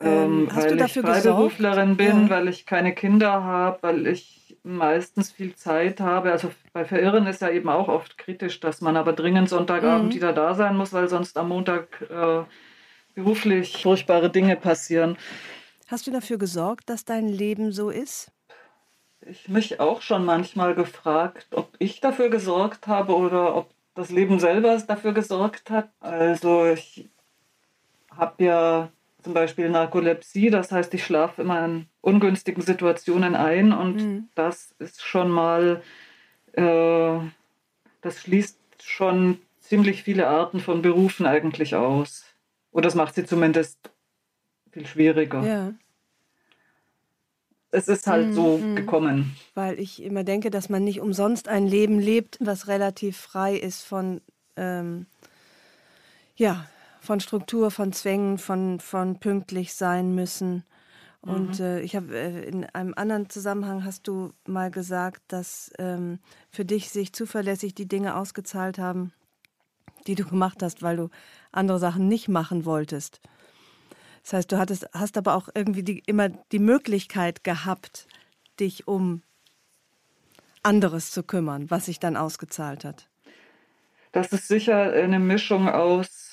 Ähm, ähm, weil ich Freiberuflerin gesorgt? bin, ja. weil ich keine Kinder habe, weil ich meistens viel Zeit habe. Also bei Verirren ist ja eben auch oft kritisch, dass man aber dringend Sonntagabend mhm. wieder da sein muss, weil sonst am Montag äh, beruflich furchtbare Dinge passieren. Hast du dafür gesorgt, dass dein Leben so ist? Ich mich auch schon manchmal gefragt, ob ich dafür gesorgt habe oder ob das Leben selber dafür gesorgt hat. Also ich habe ja zum Beispiel Narkolepsie, das heißt, ich schlafe immer in ungünstigen Situationen ein und mhm. das ist schon mal, äh, das schließt schon ziemlich viele Arten von Berufen eigentlich aus. Oder das macht sie zumindest viel schwieriger. Ja. Es ist halt mhm. so mhm. gekommen. Weil ich immer denke, dass man nicht umsonst ein Leben lebt, was relativ frei ist von ähm, ja, von Struktur, von Zwängen, von, von pünktlich sein müssen. Und mhm. äh, ich habe äh, in einem anderen Zusammenhang hast du mal gesagt, dass ähm, für dich sich zuverlässig die Dinge ausgezahlt haben, die du gemacht hast, weil du andere Sachen nicht machen wolltest. Das heißt, du hattest, hast aber auch irgendwie die, immer die Möglichkeit gehabt, dich um anderes zu kümmern, was sich dann ausgezahlt hat. Das ist sicher eine Mischung aus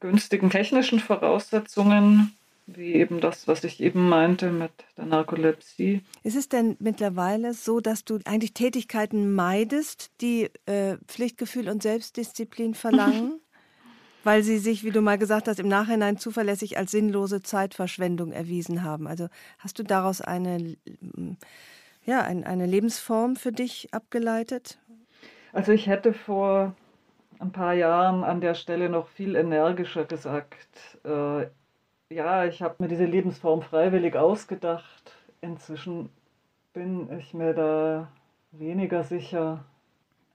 günstigen technischen Voraussetzungen, wie eben das, was ich eben meinte mit der Narkolepsie. Ist es denn mittlerweile so, dass du eigentlich Tätigkeiten meidest, die äh, Pflichtgefühl und Selbstdisziplin [laughs] verlangen? weil sie sich, wie du mal gesagt hast, im Nachhinein zuverlässig als sinnlose Zeitverschwendung erwiesen haben. Also hast du daraus eine, ja, ein, eine Lebensform für dich abgeleitet? Also ich hätte vor ein paar Jahren an der Stelle noch viel energischer gesagt, äh, ja, ich habe mir diese Lebensform freiwillig ausgedacht. Inzwischen bin ich mir da weniger sicher.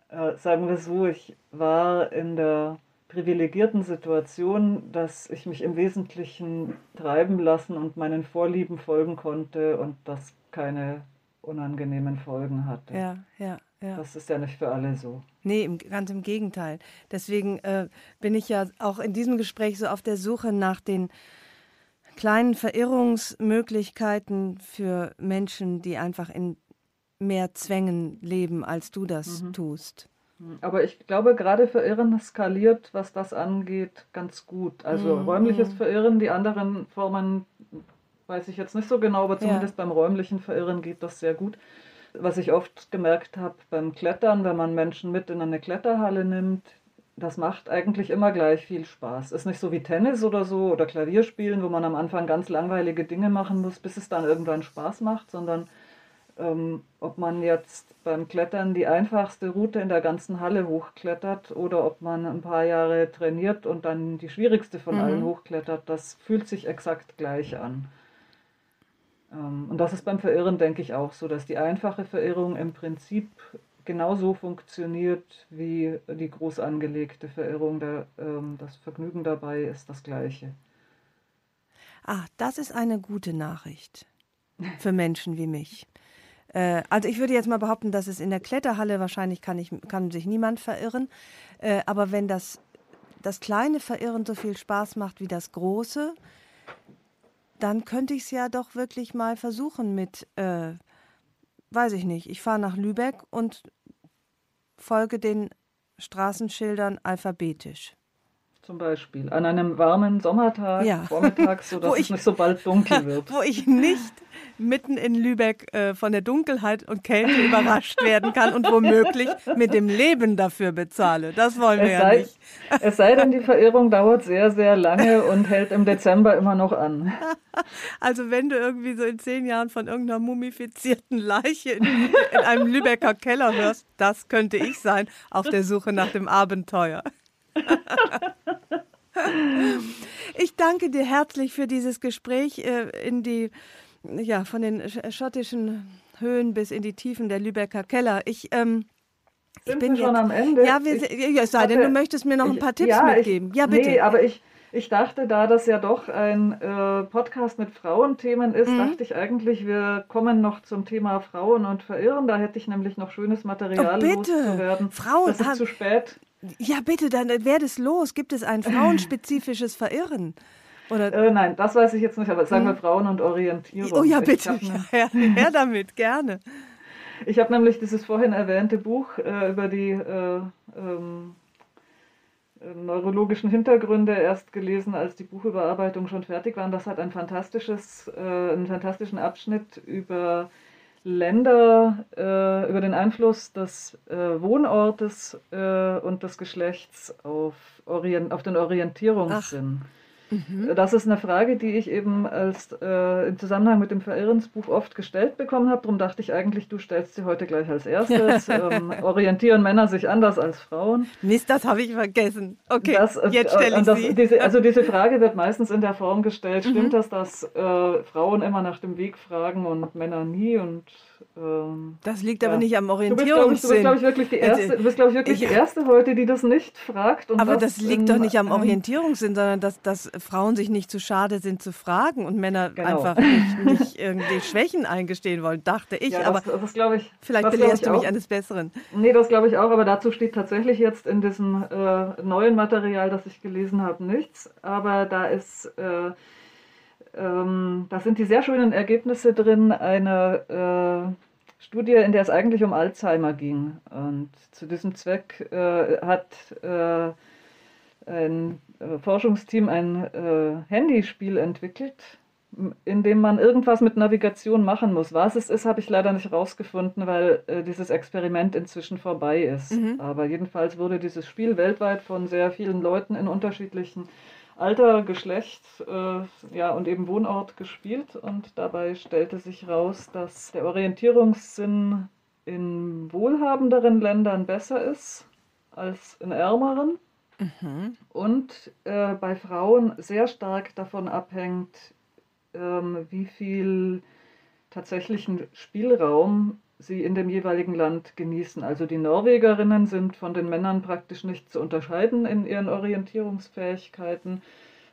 Äh, sagen wir so, ich war in der privilegierten Situation, dass ich mich im Wesentlichen treiben lassen und meinen Vorlieben folgen konnte und das keine unangenehmen Folgen hatte. Ja, ja. Ja. Das ist ja nicht für alle so. Nee, im, ganz im Gegenteil. Deswegen äh, bin ich ja auch in diesem Gespräch so auf der Suche nach den kleinen Verirrungsmöglichkeiten für Menschen, die einfach in mehr Zwängen leben, als du das mhm. tust. Aber ich glaube, gerade Verirren skaliert, was das angeht, ganz gut. Also mhm. räumliches mhm. Verirren, die anderen Formen weiß ich jetzt nicht so genau, aber zumindest ja. beim räumlichen Verirren geht das sehr gut. Was ich oft gemerkt habe beim Klettern, wenn man Menschen mit in eine Kletterhalle nimmt, das macht eigentlich immer gleich viel Spaß. Ist nicht so wie Tennis oder so oder Klavierspielen, wo man am Anfang ganz langweilige Dinge machen muss, bis es dann irgendwann Spaß macht, sondern ähm, ob man jetzt beim Klettern die einfachste Route in der ganzen Halle hochklettert oder ob man ein paar Jahre trainiert und dann die schwierigste von mhm. allen hochklettert, das fühlt sich exakt gleich an. Ähm, und das ist beim Verirren, denke ich, auch so, dass die einfache Verirrung im Prinzip genauso funktioniert wie die groß angelegte Verirrung. Ähm, das Vergnügen dabei ist das gleiche. Ah, das ist eine gute Nachricht für Menschen wie mich. Äh, also ich würde jetzt mal behaupten, dass es in der Kletterhalle wahrscheinlich kann, ich, kann sich niemand verirren. Äh, aber wenn das, das kleine Verirren so viel Spaß macht wie das große, dann könnte ich es ja doch wirklich mal versuchen mit, äh, weiß ich nicht, ich fahre nach Lübeck und folge den Straßenschildern alphabetisch. Zum Beispiel an einem warmen Sommertag, ja. vormittags, [laughs] sodass ich, es nicht so bald dunkel [laughs] wird. Wo ich nicht mitten in Lübeck äh, von der Dunkelheit und Kälte [laughs] überrascht werden kann und womöglich mit dem Leben dafür bezahle. Das wollen wir es ja nicht. Es sei denn, die Verirrung dauert sehr, sehr lange und hält im Dezember immer noch an. Also wenn du irgendwie so in zehn Jahren von irgendeiner mumifizierten Leiche in, in einem Lübecker Keller hörst, das könnte ich sein, auf der Suche nach dem Abenteuer. Ich danke dir herzlich für dieses Gespräch äh, in die, ja, von den schottischen Höhen bis in die Tiefen der Lübecker Keller. Ich, ähm, ich bin schon am Ende. Ja, wir, ich, ja, es sei denn, du möchtest mir noch ein paar Tipps ja, mitgeben. Ich, ja, bitte. Nee, aber ich, ich dachte, da das ja doch ein äh, Podcast mit Frauenthemen ist, mhm. dachte ich eigentlich, wir kommen noch zum Thema Frauen und Verirren. Da hätte ich nämlich noch schönes Material oh, bitte. loszuwerden. Frauen, das ist zu spät. Ja, bitte, dann werde es los. Gibt es ein [clears throat] frauenspezifisches Verirren? Oder? Äh, nein, das weiß ich jetzt nicht, aber sagen wir hm. Frauen und Orientierung. Oh ja, bitte. Ne, ja, [laughs] her damit, gerne. Ich habe nämlich dieses vorhin erwähnte Buch äh, über die äh, ähm, äh, neurologischen Hintergründe erst gelesen, als die Buchüberarbeitung schon fertig war. Und das hat ein fantastisches, äh, einen fantastischen Abschnitt über Länder äh, über den Einfluss des äh, Wohnortes äh, und des Geschlechts auf, Orient, auf den Orientierungssinn. Ach. Mhm. Das ist eine Frage, die ich eben als äh, im Zusammenhang mit dem Verirrensbuch oft gestellt bekommen habe. Darum dachte ich eigentlich, du stellst sie heute gleich als erstes. [laughs] ähm, orientieren Männer sich anders als Frauen? Mist, das habe ich vergessen. Okay, das, äh, jetzt stelle ich das, sie. Diese, also [laughs] diese Frage wird meistens in der Form gestellt. Stimmt mhm. das, dass äh, Frauen immer nach dem Weg fragen und Männer nie? Und ähm, das liegt ja. aber nicht am Orientierungssinn. Du bist, glaube ich, wirklich die erste, du bist, glaube ich, wirklich ich, die erste heute, die das nicht fragt. aber das liegt doch nicht am Orientierungssinn, sondern dass, dass Frauen sich nicht zu schade sind zu fragen und Männer genau. einfach nicht, nicht, [laughs] irgendwie Schwächen eingestehen wollen, dachte ich. Ja, aber das, das ich, vielleicht belehrst du mich eines Besseren. Nee, das glaube ich auch, aber dazu steht tatsächlich jetzt in diesem äh, neuen Material, das ich gelesen habe, nichts. Aber da ist... Äh, ähm, da sind die sehr schönen Ergebnisse drin einer äh, Studie, in der es eigentlich um Alzheimer ging. Und zu diesem Zweck äh, hat äh, ein äh, Forschungsteam ein äh, Handyspiel entwickelt, in dem man irgendwas mit Navigation machen muss. Was es ist, habe ich leider nicht rausgefunden, weil äh, dieses Experiment inzwischen vorbei ist. Mhm. Aber jedenfalls wurde dieses Spiel weltweit von sehr vielen Leuten in unterschiedlichen Alter, Geschlecht äh, ja, und eben Wohnort gespielt. Und dabei stellte sich raus, dass der Orientierungssinn in wohlhabenderen Ländern besser ist als in ärmeren. Mhm. Und äh, bei Frauen sehr stark davon abhängt, ähm, wie viel tatsächlichen Spielraum sie in dem jeweiligen Land genießen. Also die Norwegerinnen sind von den Männern praktisch nicht zu unterscheiden in ihren Orientierungsfähigkeiten,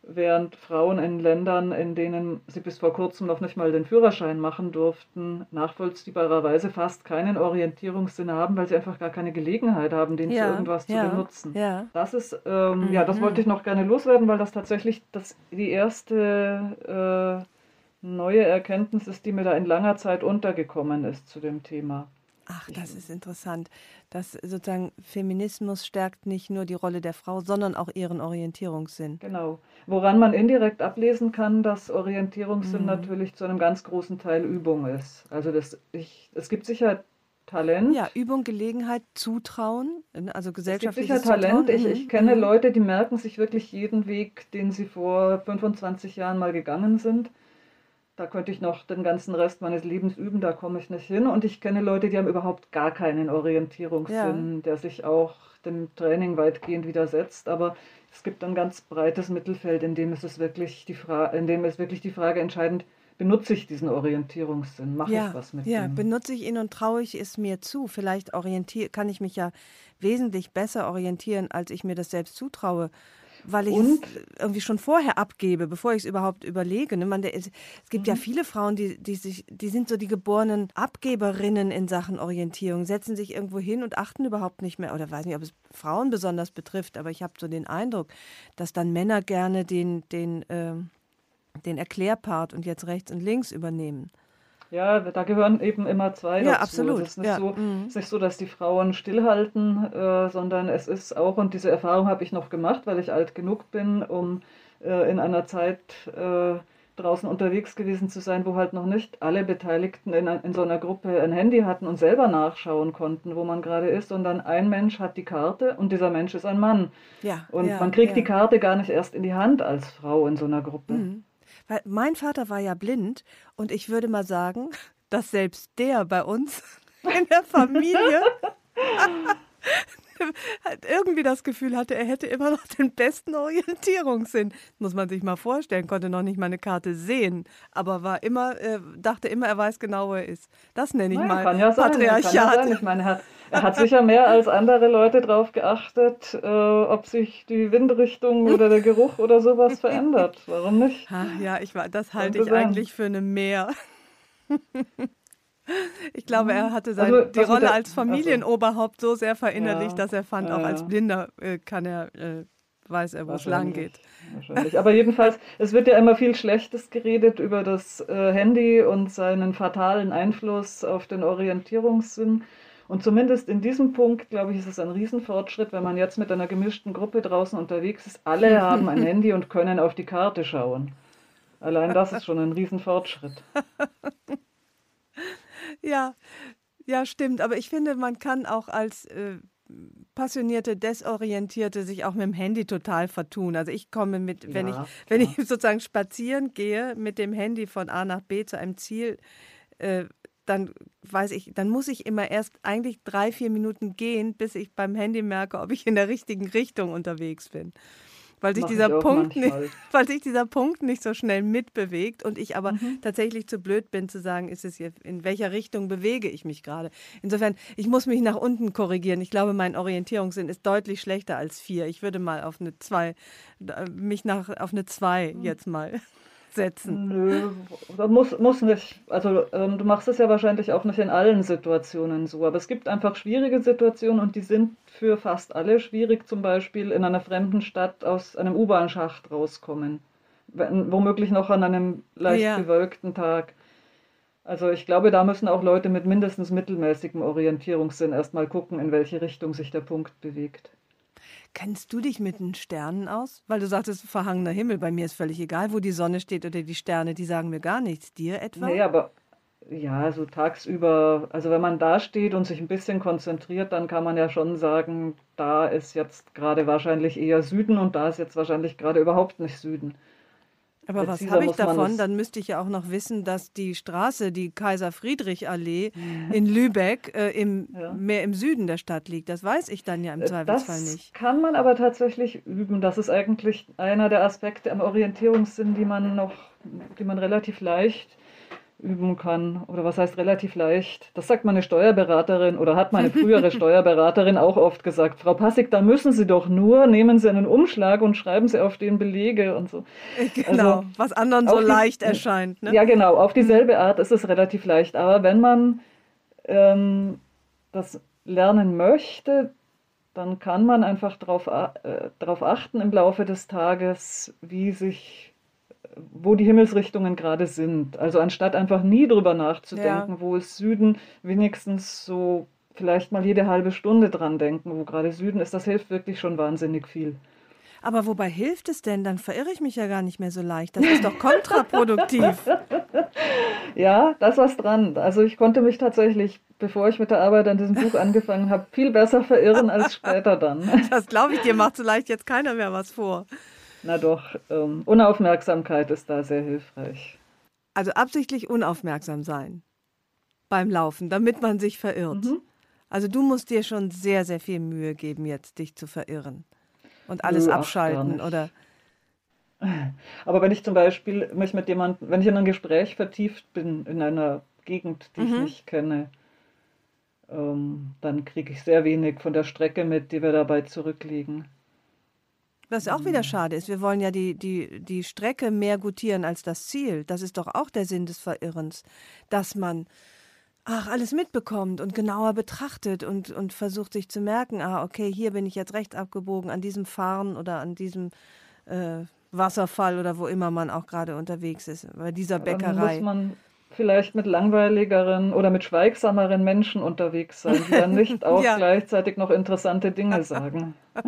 während Frauen in Ländern, in denen sie bis vor kurzem noch nicht mal den Führerschein machen durften, nachvollziehbarerweise fast keinen Orientierungssinn haben, weil sie einfach gar keine Gelegenheit haben, den ja, für irgendwas ja, zu benutzen. Ja. Das ist, ähm, mhm. ja, das wollte ich noch gerne loswerden, weil das tatsächlich das, die erste äh, neue Erkenntnis ist, die mir da in langer Zeit untergekommen ist zu dem Thema. Ach, das ist interessant. Dass sozusagen Feminismus stärkt nicht nur die Rolle der Frau, sondern auch ihren Orientierungssinn. Genau. Woran man indirekt ablesen kann, dass Orientierungssinn mhm. natürlich zu einem ganz großen Teil Übung ist. Also das, ich, es gibt sicher Talent. Ja, Übung, Gelegenheit, Zutrauen, also gesellschaftliches es gibt sicher Talent. Ich, ich kenne mhm. Leute, die merken sich wirklich jeden Weg, den sie vor 25 Jahren mal gegangen sind da könnte ich noch den ganzen Rest meines Lebens üben, da komme ich nicht hin. Und ich kenne Leute, die haben überhaupt gar keinen Orientierungssinn, ja. der sich auch dem Training weitgehend widersetzt. Aber es gibt ein ganz breites Mittelfeld, in dem es wirklich die Frage, in dem es wirklich die Frage entscheidend benutze ich diesen Orientierungssinn, mache ja, ich was mit ja, ihm? Ja, benutze ich ihn und traue ich es mir zu. Vielleicht kann ich mich ja wesentlich besser orientieren, als ich mir das selbst zutraue weil ich es irgendwie schon vorher abgebe, bevor ich es überhaupt überlege. Ne? Man, es, es gibt mhm. ja viele Frauen, die, die, sich, die sind so die geborenen Abgeberinnen in Sachen Orientierung, setzen sich irgendwo hin und achten überhaupt nicht mehr, oder weiß nicht, ob es Frauen besonders betrifft, aber ich habe so den Eindruck, dass dann Männer gerne den, den, äh, den Erklärpart und jetzt rechts und links übernehmen. Ja, da gehören eben immer zwei ja, dazu. Absolut. Es ist nicht, ja. so, mhm. ist nicht so, dass die Frauen stillhalten, äh, sondern es ist auch, und diese Erfahrung habe ich noch gemacht, weil ich alt genug bin, um äh, in einer Zeit äh, draußen unterwegs gewesen zu sein, wo halt noch nicht alle Beteiligten in, in so einer Gruppe ein Handy hatten und selber nachschauen konnten, wo man gerade ist, sondern ein Mensch hat die Karte und dieser Mensch ist ein Mann. Ja, Und ja, man kriegt ja. die Karte gar nicht erst in die Hand als Frau in so einer Gruppe. Mhm. Weil mein Vater war ja blind und ich würde mal sagen, [laughs] dass selbst der bei uns [laughs] in der Familie [laughs] [laughs] irgendwie das Gefühl hatte, er hätte immer noch den besten Orientierungssinn. Muss man sich mal vorstellen, konnte noch nicht mal eine Karte sehen, aber war immer, äh, dachte immer, er weiß genau, wo er ist. Das nenne ich mal kann ja sein, Patriarchat. Kann ja sein. Ich meine, er hat, er hat sicher mehr als andere Leute darauf geachtet, äh, ob sich die Windrichtung [laughs] oder der Geruch oder sowas verändert. Warum nicht? Ah, ja, ich war, das halte ich sein. eigentlich für eine Mehr. [laughs] Ich glaube, er hatte sein, Also, die Rolle der- als Familienoberhaupt so sehr verinnerlicht, Ja, dass er fand, ja, auch als. Blinder äh, kann er, äh, weiß er, wo es lang geht. Wahrscheinlich. Aber jedenfalls, es wird ja immer viel Schlechtes geredet über das äh, Handy und seinen fatalen Einfluss auf den Orientierungssinn. Und zumindest in diesem Punkt, glaube ich, ist es ein Riesenfortschritt, wenn man jetzt mit einer gemischten Gruppe draußen unterwegs ist. Alle [laughs] haben ein Handy und können auf die Karte schauen. Allein das ist schon ein Riesenfortschritt. [laughs] Ja, ja, stimmt. Aber ich finde, man kann auch als äh, passionierte Desorientierte sich auch mit dem Handy total vertun. Also ich komme mit, wenn Ja, ich, wenn klar. ich [laughs] sozusagen spazieren gehe mit dem Handy von A nach B zu einem Ziel, äh, dann weiß ich, dann muss ich immer erst eigentlich drei, vier Minuten gehen, bis ich beim Handy merke, ob ich in der richtigen Richtung unterwegs bin. Weil sich, dieser Punkt nicht, [laughs] weil sich dieser Punkt nicht so schnell mitbewegt und ich aber Mhm. tatsächlich zu blöd bin zu sagen, ist es hier, in welcher Richtung bewege ich mich gerade. Insofern, ich muss mich nach unten korrigieren. Ich glaube, mein Orientierungssinn ist deutlich schlechter als vier. Ich würde mal auf eine zwei, äh, mich nach, auf eine zwei Mhm. jetzt mal setzen. Nö, muss, muss nicht. Also ähm, du machst es ja wahrscheinlich auch nicht in allen Situationen so, aber es gibt einfach schwierige Situationen und die sind für fast alle schwierig, zum Beispiel in einer fremden Stadt aus einem U-Bahn-Schacht rauskommen. Wenn, womöglich noch an einem leicht Ja. bewölkten Tag. Also ich glaube, da müssen auch Leute mit mindestens mittelmäßigem Orientierungssinn erstmal gucken, in welche Richtung sich der Punkt bewegt. Kennst du dich mit den Sternen aus? Weil du sagtest, verhangener Himmel. Bei mir ist völlig egal, wo die Sonne steht oder die Sterne. Die sagen mir gar nichts. Dir etwa? Nee, aber ja, so tagsüber, also wenn man da steht und sich ein bisschen konzentriert, dann kann man ja schon sagen, da ist jetzt gerade wahrscheinlich eher Süden und da ist jetzt wahrscheinlich gerade überhaupt nicht Süden. Aber was habe ich davon? das- Dann müsste ich ja auch noch wissen, dass die Straße, die Kaiser-Friedrich-Allee Mhm. in Lübeck, äh, im, [laughs] Ja. mehr im Süden der Stadt liegt. Das weiß ich dann ja im Äh, Zweifelsfall Das nicht. kann man aber tatsächlich üben. Das ist eigentlich einer der Aspekte am Orientierungssinn, die man noch, die man relativ leicht üben kann. Oder was heißt relativ leicht? Das sagt meine Steuerberaterin oder hat meine frühere [laughs] Steuerberaterin auch oft gesagt. Frau Passig, da müssen Sie doch nur, nehmen Sie einen Umschlag und schreiben Sie auf den Belege und so. Genau, Also, was anderen so die- leicht erscheint. Ne? Ja, genau, auf dieselbe Art ist es relativ leicht. Aber wenn man ähm, das lernen möchte, dann kann man einfach darauf äh, drauf achten im Laufe des Tages, wie sich, wo die Himmelsrichtungen gerade sind. Also anstatt einfach nie drüber nachzudenken, Ja. wo ist Süden, wenigstens so vielleicht mal jede halbe Stunde dran denken, wo gerade Süden ist. Das hilft wirklich schon wahnsinnig viel. Aber wobei hilft es denn? Dann verirre ich mich ja gar nicht mehr so leicht. Das ist doch kontraproduktiv. [laughs] Ja, da ist was dran. Also ich konnte mich tatsächlich, bevor ich mit der Arbeit an diesem Buch angefangen habe, viel besser verirren als später dann. [laughs] Das glaube ich dir, macht so leicht jetzt keiner mehr was vor. Na doch, ähm, Unaufmerksamkeit ist da sehr hilfreich. Also absichtlich unaufmerksam sein beim Laufen, damit man sich verirrt. Mhm. Also du musst dir schon sehr, sehr viel Mühe geben, jetzt dich zu verirren und alles Nö, abschalten oder [laughs] Aber wenn ich zum Beispiel mich mit jemandem, wenn ich in ein Gespräch vertieft bin in einer Gegend, die ich Mhm. nicht kenne, ähm, dann kriege ich sehr wenig von der Strecke mit, die wir dabei zurücklegen. Was auch Mhm. wieder schade ist. Wir wollen ja die, die, die Strecke mehr gutieren als das Ziel. Das ist doch auch der Sinn des Verirrens, dass man ach, alles mitbekommt und genauer betrachtet und, und versucht sich zu merken, ah, okay, hier bin ich jetzt rechts abgebogen, an diesem Farn oder an diesem äh, Wasserfall oder wo immer man auch gerade unterwegs ist, bei dieser Bäckerei. muss man, vielleicht mit langweiligeren oder mit schweigsameren Menschen unterwegs sein, die dann nicht [laughs] auch ja. gleichzeitig noch interessante Dinge [laughs] sagen. [laughs]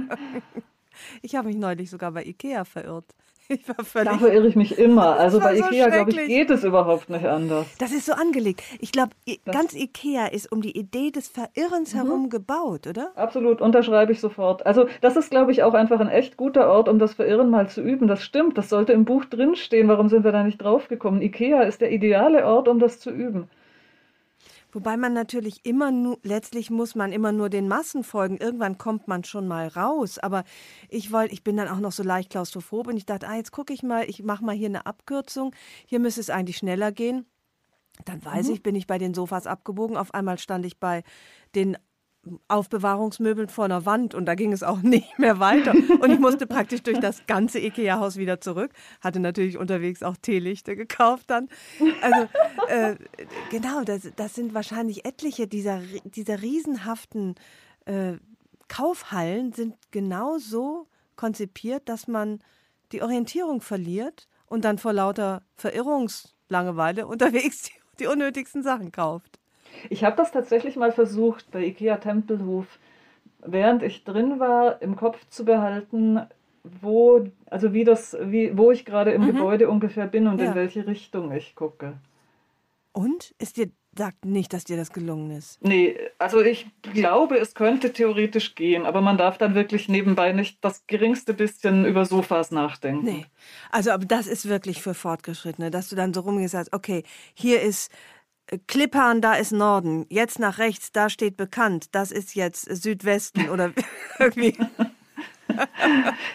Ich habe mich neulich sogar bei Ikea verirrt. [laughs] Ich war völlig. Da verirre ich mich [laughs] immer. Also bei so Ikea, glaube ich, geht es überhaupt nicht anders. Das ist so angelegt. Ich glaube, ganz Ikea ist um die Idee des Verirrens mhm. herum gebaut, oder? Absolut, unterschreibe ich sofort. Also das ist, glaube ich, auch einfach ein echt guter Ort, um das Verirren mal zu üben. Das stimmt, das sollte im Buch drinstehen. Warum sind wir da nicht draufgekommen? Ikea ist der ideale Ort, um das zu üben. Wobei man natürlich immer nur, letztlich muss man immer nur den Massen folgen. Irgendwann kommt man schon mal raus. Aber ich wollte, ich bin dann auch noch so leicht klaustrophob und ich dachte, ah, jetzt gucke ich mal, ich mache mal hier eine Abkürzung. Hier müsste es eigentlich schneller gehen. Dann weiß mhm. ich, bin ich bei den Sofas abgebogen. Auf einmal stand ich bei den Aufbewahrungsmöbeln vor einer Wand und da ging es auch [laughs] nicht mehr weiter. Und ich musste praktisch durch das ganze Ikea-Haus wieder zurück. Hatte natürlich unterwegs auch Teelichter gekauft dann. Also äh, genau, das, das sind wahrscheinlich etliche dieser, dieser riesenhaften äh, Kaufhallen sind genau so konzipiert, dass man die Orientierung verliert und dann vor lauter Verirrungslangeweile [laughs] unterwegs die, die unnötigsten Sachen kauft. Ich habe das tatsächlich mal versucht, bei IKEA Tempelhof, während ich drin war, im Kopf zu behalten, wo, also wie das, wie, wo ich gerade im mhm. Gebäude ungefähr bin und ja. in welche Richtung ich gucke. Und? Ist dir, sagt nicht, dass dir das gelungen ist? Nee, also ich glaube, es könnte theoretisch gehen, aber man darf dann wirklich nebenbei nicht das geringste bisschen über Sofas nachdenken. Nee, also aber das ist wirklich für Fortgeschrittene, dass du dann so rumgehst, okay, hier ist Klippern, da ist Norden. Jetzt nach rechts, da steht bekannt. Das ist jetzt Südwesten oder [laughs] irgendwie.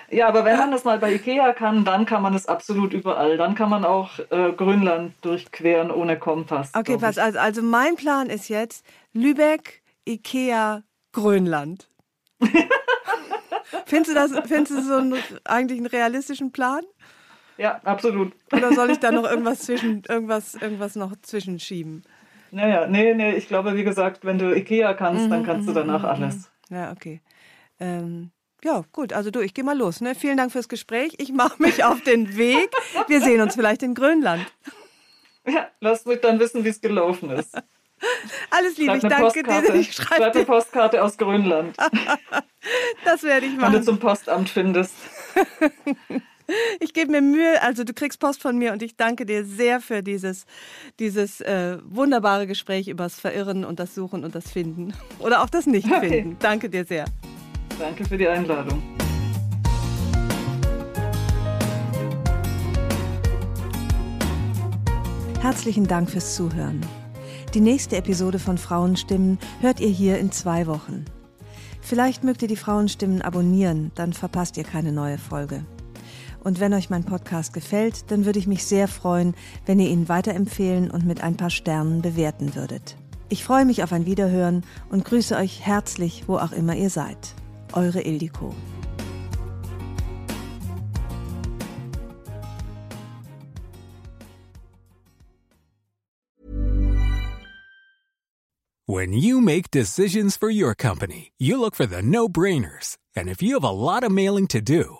ja, aber wenn man das mal bei Ikea kann, dann kann man es absolut überall. Dann kann man auch äh, Grönland durchqueren ohne Kompass. Okay, pass, also, also mein Plan ist jetzt Lübeck, Ikea, Grönland. [laughs] findest du das, findest du so einen, eigentlich einen realistischen Plan? Ja, absolut. Oder soll ich da noch [laughs] irgendwas zwischen, irgendwas, irgendwas noch zwischenschieben? Naja, nee, nee, ich glaube, wie gesagt, wenn du Ikea kannst, mhm, dann kannst du mhm, danach mhm, alles. Ja, okay. Ähm, ja, gut, also du, ich gehe mal los. Ne? Vielen Dank fürs Gespräch. Ich mache mich auf den Weg. Wir sehen uns vielleicht in Grönland. Ja, lass mich dann wissen, wie es gelaufen ist. Alles Liebe, ich danke Postkarte. dir. Ich schreibe schreib eine Postkarte aus Grönland. [laughs] das werde ich machen. Wenn du zum Postamt findest. [laughs] [laughs] Ich gebe mir Mühe, also du kriegst Post von mir und ich danke dir sehr für dieses, dieses äh, wunderbare Gespräch über das Verirren und das Suchen und das Finden. [laughs] Oder auch das Nicht-Finden. Okay. Danke dir sehr. Danke für die Einladung. Herzlichen Dank fürs Zuhören. Die nächste Episode von Frauenstimmen hört ihr hier in zwei Wochen. Vielleicht mögt ihr die Frauenstimmen abonnieren, dann verpasst ihr keine neue Folge. Und wenn euch mein Podcast gefällt, dann würde ich mich sehr freuen, wenn ihr ihn weiterempfehlen und mit ein paar Sternen bewerten würdet. Ich freue mich auf ein Wiederhören und grüße euch herzlich, wo auch immer ihr seid. Eure Ildiko. When you make decisions for your company, you look for the no-brainers. And if you have a lot of mailing to do,